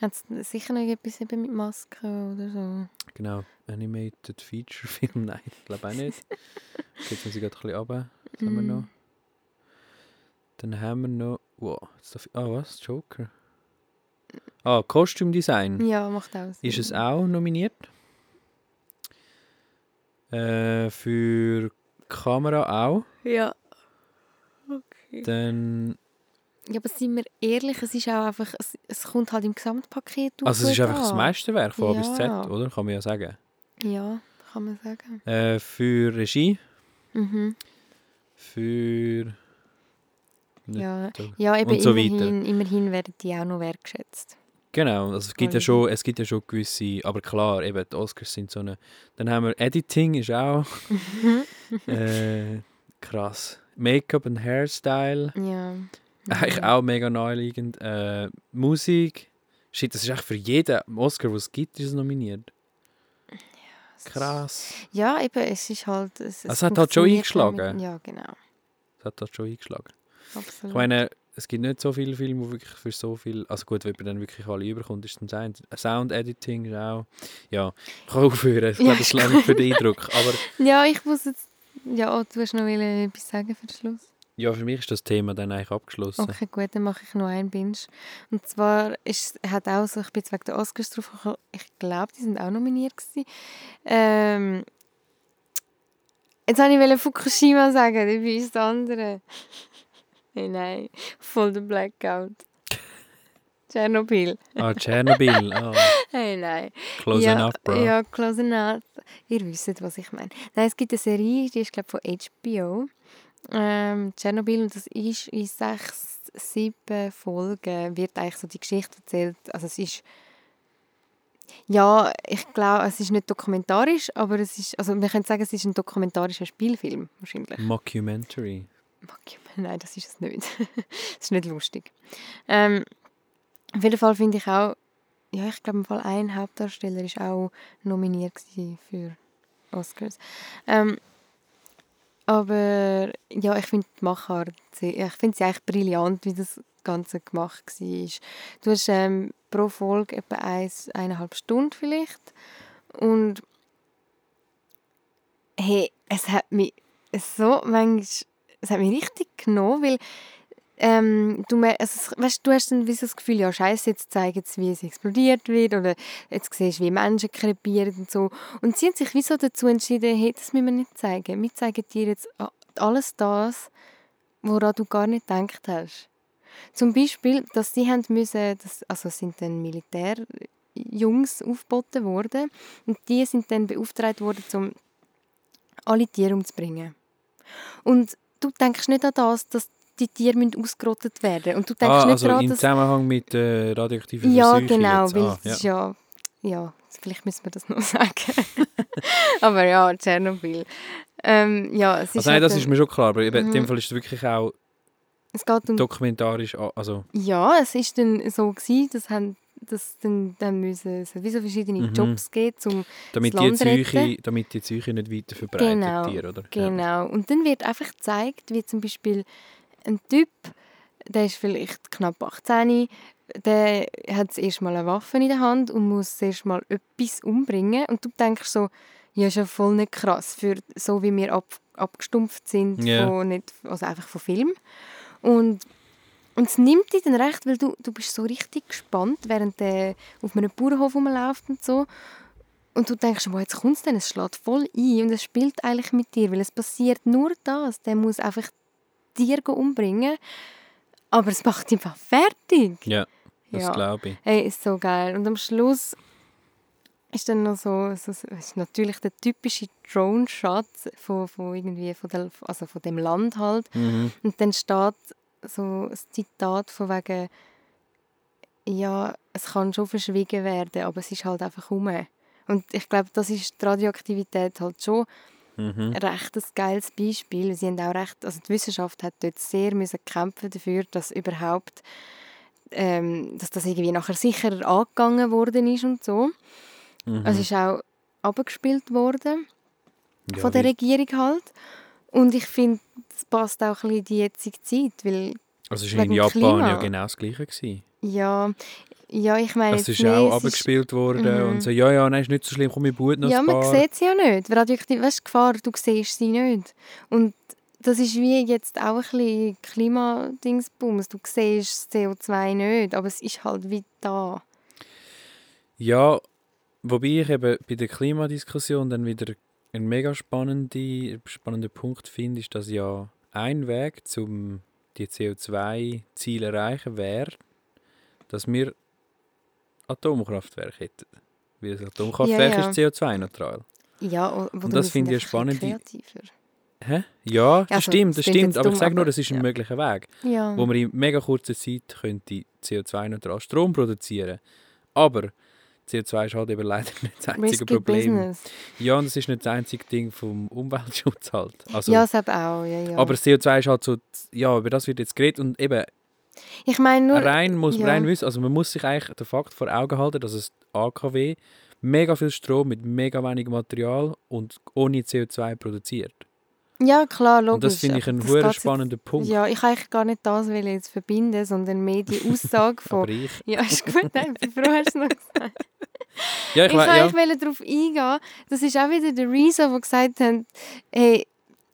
Hat es sicher noch etwas eben mit Masken oder so? Genau, Animated Feature Film, *laughs* nein, ich glaube auch nicht. Jetzt muss ich gerade ein bisschen runter. Was haben wir Mhm. noch? Dann haben wir noch. Wow, ah, was? Joker. Ah, Kostümdesign. Ja, macht auch Sinn. Ist es auch nominiert? Äh, für Kamera auch. Ja. Okay. Dann, Ja, aber sind wir ehrlich, es ist auch einfach, es, es kommt halt im Gesamtpaket also es ist einfach das an. Meisterwerk von A bis Z, Ja. oder? Kann man ja sagen. Ja, kann man sagen. Äh, für Regie, Mhm. für... Ja. ja, eben so immerhin, immerhin werden die auch noch wertgeschätzt. Genau, also es gibt ja schon, es gibt ja schon gewisse, aber klar, eben die Oscars sind so eine. Dann haben wir Editing ist auch *laughs* äh, krass. Make-up und Hairstyle, Ja. eigentlich auch mega naheliegend. Äh, Musik, shit, das ist echt für jeden Oscar, was es gibt, ist es nominiert. Krass. Ja, eben, es ist halt... Es, Also es hat halt schon eingeschlagen. Mit, ja, genau. Das hat das schon eingeschlagen. Absolut. Ich meine, es gibt nicht so viele Filme, die wirklich für so viel. Also gut, wenn man dann wirklich alle überkommt, ist es dann Sound, Editing ist auch. Ja, ich kann aufhören. Ich glaube, das ist lange für den Eindruck. Aber *laughs* ja, ich muss jetzt... Ja, oh, du hast noch etwas sagen für den Schluss? Ja, für mich ist das Thema dann eigentlich abgeschlossen. Okay, gut, dann mache ich noch einen Binge. Und zwar ist, hat auch so, ich bin jetzt wegen der Oscars drauf ich glaube, die sind auch nominiert gewesen. Ähm, jetzt wollte ich Fukushima sagen, bin ich das andere. Hey, nein, voll der Blackout. Tschernobyl. Ah, Tschernobyl. Ah, *laughs* Hey, nein. close ja, enough, bro. Ja, close enough. Ihr wisst, was ich meine. Nein, es gibt eine Serie, die ist, glaube von HBO. Ähm, Tschernobyl, und das ist in sechs, sieben Folgen, wird eigentlich so die Geschichte erzählt. Also es ist, ja, ich glaube, es ist nicht dokumentarisch, aber es ist, also wir können sagen, es ist ein dokumentarischer Spielfilm, wahrscheinlich. Mockumentary. *laughs* Nein, das ist es nicht. *laughs* das ist nicht lustig. Ähm, auf jeden Fall finde ich auch, ja, ich glaube, ein Hauptdarsteller ist auch nominiert für Oscars. Ähm, aber ja, ich finde die Machart, ich finde sie eigentlich brillant, wie das Ganze gemacht war. Du hast ähm, pro Folge etwa eins, eineinhalb Stunden vielleicht und hey, es hat mich so manchmal, es hat mich richtig genommen, weil ähm, du, also, weißt, du hast dann wie so das Gefühl, ja scheiße, jetzt zeigen sie, wie es explodiert wird oder jetzt siehst du, wie Menschen krepieren und so. Und sie haben sich wie dazu entschieden, hey, das müssen wir nicht zeigen. Wir zeigen dir jetzt a- alles das, woran du gar nicht gedacht hast. Zum Beispiel, dass sie haben müssen, das, also sind dann Militärjungs aufgeboten worden und die sind dann beauftragt worden, um alle Tiere umzubringen. Und du denkst nicht an das, dass die Tiere müssen ausgerottet werden Und du denkst Ah, nicht also daran, im dass... Zusammenhang mit äh, radioaktiven Ja, genau, jetzt. weil Ah, ja. ja... Ja, vielleicht müssen wir das noch *laughs* sagen. aber ja, Tschernobyl. Ähm, ja, es ist Also nein, das ist mir schon klar, aber in Mhm. dem Fall ist es wirklich auch es geht um dokumentarisch, also Ja, es ist dann so gewesen, dass haben dass dann, dann müssen es hat wie so verschiedene Mhm. Jobs geben, um damit Das die, Land Seuche, retten. damit die Seuche nicht weiter verbreitet Genau, Tiere, oder? Ja. genau. Und dann wird einfach gezeigt, wie zum Beispiel ein Typ, der ist vielleicht knapp 18, der hat das erste Mal eine Waffe in der Hand und muss erst mal etwas umbringen und du denkst so, ja, ist ja voll nicht krass, für so wie wir ab, abgestumpft sind Ja. von nicht, also einfach von Film. Und und es nimmt dich dann recht, weil du, du bist so richtig gespannt, während der auf einem Bauernhof rumläuft und so. Und du denkst, wow, jetzt kommt es dann, es schlägt voll ein und es spielt eigentlich mit dir, weil es passiert nur das. Der muss einfach Tier umbringen, aber es macht ihn einfach fertig. Ja, das Ja. glaube ich. Hey, ist so geil. Und am Schluss ist dann noch so, so es ist natürlich der typische Drone-Shot von, von, irgendwie von, der, also von dem Land halt. Mhm. Und dann steht so ein Zitat von wegen, ja, es kann schon verschwiegen werden, aber es ist halt einfach rum. Und ich glaube, das ist die Radioaktivität halt schon Mhm. recht ein geiles Beispiel. Sie haben auch recht, also die Wissenschaft hat dort sehr müssen kämpfen dafür, dass überhaupt, ähm, dass das irgendwie nachher sicherer angegangen worden ist und so. Mhm. Es ist auch abgespielt worden Ja, von der Regierung halt. Und ich finde, das passt auch ein bisschen in die jetzige Zeit, weil Also es war in Japan Klima. ja genau das Gleiche. Gewesen. ja, ja ich meine Es ist mehr, auch es ist- abgespielt worden Mhm. und so, ja, ja, nein, ist nicht so schlimm, komm, ich boot noch Ja, man sieht sie ja nicht. Radioaktiv, weißt du, Gefahr, du siehst sie nicht. Und das ist wie jetzt auch ein bisschen Klimadingsbums. Du siehst das CO2 nicht, aber es ist halt wie da. Ja, wobei ich eben bei der Klimadiskussion dann wieder einen mega spannende, spannenden Punkt finde, ist, dass ja ein Weg, um die CO2-Ziele zu erreichen, wäre, dass wir Atomkraftwerke hätten. Weil das Atomkraftwerk Ja, ja. ist CO2-neutral. Ja, wo das finde ich ein bisschen kreativer. Hä? Ja, das Also, stimmt, das stimmt. Aber ich dumm, sage nur, das ist ein ja. möglicher Weg, Ja. wo man in mega kurzer Zeit könnte CO2-neutral Strom produzieren Aber CO2 ist halt eben leider nicht das einzige Risky Problem. Business. Ja, und das ist nicht das einzige Ding vom Umweltschutz halt. Also, ja, das eben auch. Ja, ja. Aber das CO2 ist halt so, ja, über das wird jetzt geredet und eben ich meine nur, rein muss man ja. rein wissen, also man muss sich eigentlich den Fakt vor Augen halten, dass es AKW mega viel Strom mit mega wenig Material und ohne CO2 produziert. Ja klar, logisch. Und das finde ich einen jetzt- spannenden Punkt. Ja, ich eigentlich gar nicht das will jetzt verbinden, sondern mehr die *laughs* Aussage von... Aber ich, ja, ist gut, nein, froh, hast du es noch gesagt. *laughs* ja, ich, Ich wollte ja. eigentlich darauf eingehen. Das ist auch wieder der Reason, der gesagt hat, hey,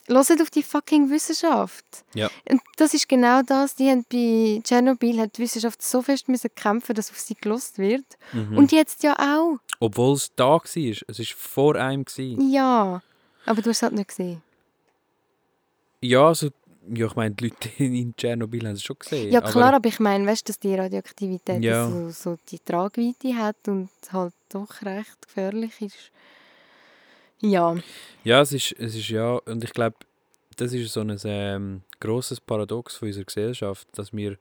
hört auf die fucking Wissenschaft. Ja. Und das ist genau das, die haben bei Tschernobyl hat die Wissenschaft so fest müssen kämpfen, dass auf sie gelost wird. Mhm. Und jetzt ja auch. Obwohl es da war. Es war vor einem. Gewesen. Ja. Aber du hast es halt nicht gesehen. Ja, also, ja, ich meine, die Leute *laughs* in Tschernobyl haben es schon gesehen. Ja klar, Aber, aber ich meine, weißt du, dass die Radioaktivität Ja. so, so die Tragweite hat und halt doch recht gefährlich ist. Ja. ja, es ist, es ist ja, und ich glaube, das ist so ein ähm, grosses Paradox von unserer Gesellschaft, dass wir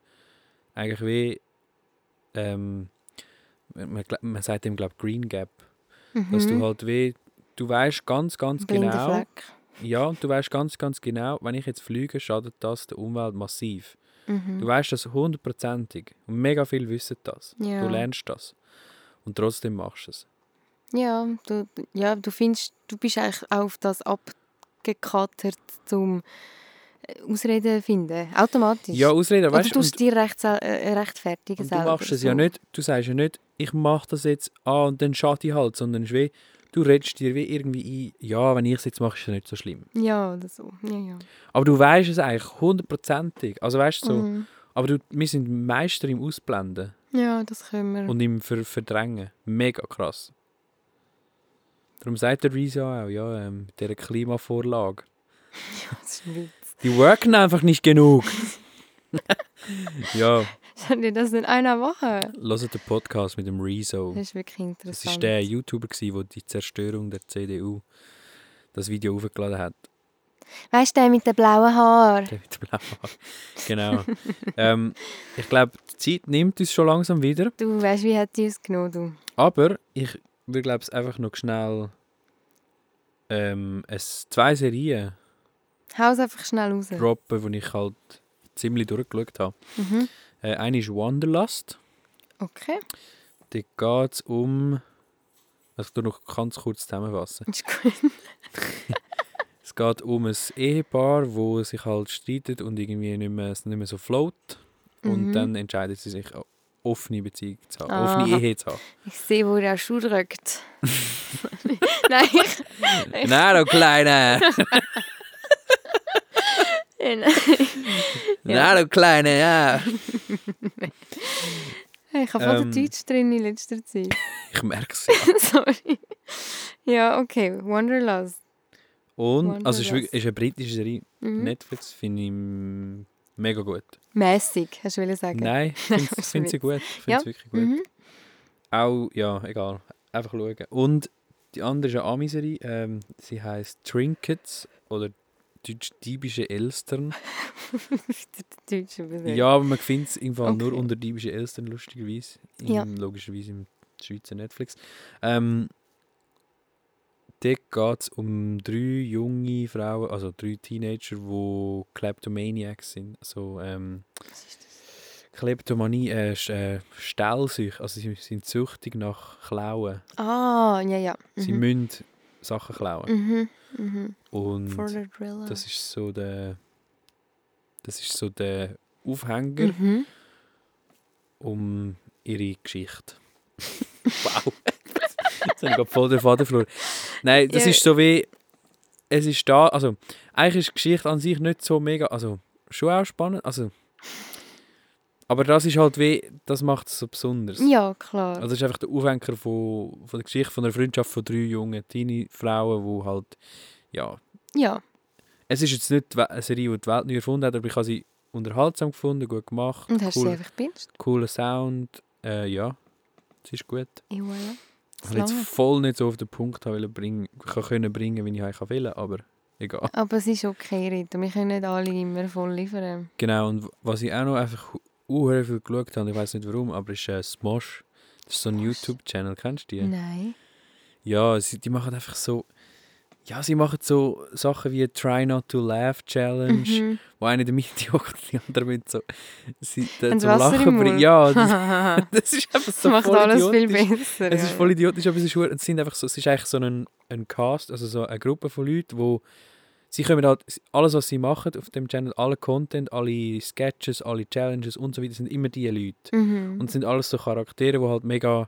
eigentlich wie, ähm, man, man sagt dem, glaube Green Gap, dass du Mhm. halt wie, du weißt ganz, ganz Blinde genau, Fleck. Ja, du weißt ganz, ganz genau, wenn ich jetzt fliege, schadet das der Umwelt massiv. Mhm. Du weißt das hundertprozentig. Und mega viel wissen das. Ja. Du lernst das. Und trotzdem machst du es. Ja, du, ja, du findest, du bist eigentlich auch auf das abgekatert zum äh, Ausreden finden. Automatisch. Ja, Ausreden, Oder weißt du tust dir recht, äh, rechtfertigen Und du machst es so. ja nicht, du sagst ja nicht, ich mache das jetzt an und dann schade ich halt, sondern es ist du redest dir wie irgendwie ein, ja, wenn ich es jetzt mache, ist es nicht so schlimm. Ja, oder so. Ja, ja. Aber du weißt es eigentlich hundertprozentig. Also weißt du so, Mhm. aber du, wir sind Meister im Ausblenden Ja, das können wir. und im Ver Verdrängen. Mega krass. Darum sagt der Reese ja auch, ja, ähm, mit dieser Klimavorlage. *laughs* das ist ein Witz. Die worken einfach nicht genug. *laughs* ja, *laughs* Soll dir das in einer Woche? hört den Podcast mit dem Rezo. Das ist wirklich interessant. Das war der YouTuber, der die Zerstörung der CDU das Video hochgeladen hat. Weißt du, der mit den blauen Haaren? Der mit dem blauen Haar. Genau. *laughs* ähm, ich glaube, die Zeit nimmt uns schon langsam wieder. Du weißt, wie hat die uns genommen, du? Aber ich würde, glaube ich, einfach noch schnell ähm, es zwei Serien Haus einfach schnell raus. droppen, die ich halt ziemlich durchgeschaut habe. Mhm. Äh, eine ist Wanderlust. Okay, Da geht es um. Also, ich noch ganz kurz zusammenfassen. ist gut. *laughs* Es geht um ein Ehepaar, wo sich halt streitet und irgendwie nicht mehr, nicht mehr so float. Und Mhm. dann entscheiden sie sich, eine offene Beziehung zu haben, Aha. offene Ehe zu haben. Ich sehe, wo der Schuh drückt. *laughs* *laughs* Nein, ich, Nein, du Kleine! Nein, du Kleine, ja! ich habe voll Ähm. den Deutsch drin in letzter Zeit. Ich merke es ja. Sorry. Ja, okay. Wanderlust. Und, also es ist, wirklich, ist eine britische Serie. Mhm. Netflix finde ich mega gut. Mäßig, hast du wollen sagen. Nein, ich *laughs* finde sie gut. Ich finde Ja. wirklich gut. Mhm. Auch, ja, egal. Einfach schauen. Und die andere ist eine Ami-Serie. Ähm, sie heißt Trinkets oder Deutsch diebische Elstern. *laughs* Ja, aber man findet es im Fall nur Okay. unter diebische Elstern, lustigerweise. Im, Ja. Logischerweise im Schweizer Netflix. Ähm, dort geht es um drei junge Frauen, also drei Teenager, die Kleptomaniacs sind. Also, ähm, Was ist das? Kleptomanie, äh, Sch- äh, Stellsucht. Also, sie sind süchtig nach Klauen. Ah, ja, ja. Sie Mhm. müssen Sachen klauen. Mhm. Mhm. Und das ist so der. Das ist so der Aufhänger Mhm. um ihre Geschichte. *laughs* wow. Jetzt habe ich gerade voll den Faden verloren. Nein, das Ja. ist so wie. Es ist da. Also, eigentlich ist die Geschichte an sich nicht so mega. Also, schon auch spannend. Also. Aber das ist halt wie. Das macht es so besonders. Ja, klar. Also, es ist einfach der Aufhänger von, von der Geschichte von einer Freundschaft von drei jungen Teenie-Frauen, die halt. Ja. ja. Es ist jetzt nicht eine Serie, die die Welt neu erfunden hat, aber ich habe sie unterhaltsam gefunden, gut gemacht. Und hast du cool, sie einfach gebinged? cooler Sound. Äh, ja, es ist gut. Ja, voilà. Ich will jetzt voll nicht so auf den Punkt bringen, kann können bringen, wie ich eigentlich will, aber egal. Aber es ist okay, Rita. Wir können nicht alle immer voll liefern. Genau, und was ich auch noch einfach uh, viel geschaut habe, ich weiß nicht warum, aber ist äh, Smosh. Das ist so ein? YouTube-Channel, kennst du die? Nein. Ja, sie, die machen einfach so. Ja, sie machen so Sachen wie Try Not to Laugh Challenge, Mhm. wo einer in der Mitte hockt und die andere mit so. Sie, da, zum Wasser Lachen bringt. Ja, das, *laughs* *laughs* das ist einfach das so macht alles viel besser. Es ist voll idiotisch, aber es ist, es sind einfach so, es ist eigentlich so ein, ein Cast, also so eine Gruppe von Leuten, wo sie können halt, alles was sie machen auf dem Channel, alle Content, alle Sketches, alle Challenges und so weiter, sind immer diese Leute. Mhm. Und es sind alles so Charaktere, die halt mega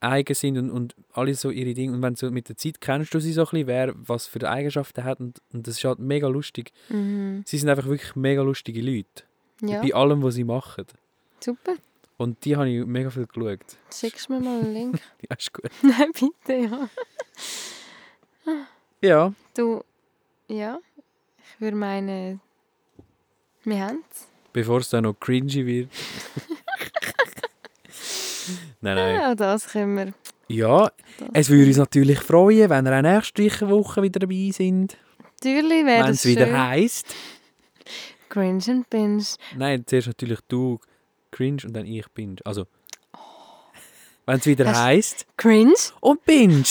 eigen sind und, und alle so ihre Dinge. Und wenn so mit der Zeit kennst du sie so ein bisschen, wer was für Eigenschaften hat. Und, und das ist halt mega lustig. Mhm. Sie sind einfach wirklich mega lustige Leute. Ja, Bei allem, was sie machen. super. Und die habe ich mega viel geschaut. Schickst du mir mal einen Link? *laughs* Ja, ist gut. *laughs* Nein, bitte, ja. Ja, Du, ja, ich würde meinen, wir haben es. bevor es dann noch cringy wird. *laughs* nein, nein. Ja, das können wir. Ja, Das es würde uns natürlich freuen, wenn ihr auch nächste Woche wieder dabei sind. Natürlich wäre Wenn es es wieder heisst. Cringe and Binge. Nein, zuerst natürlich du cringe und dann ich binge. Also, wenn es wieder Hast- heisst Cringe und binge.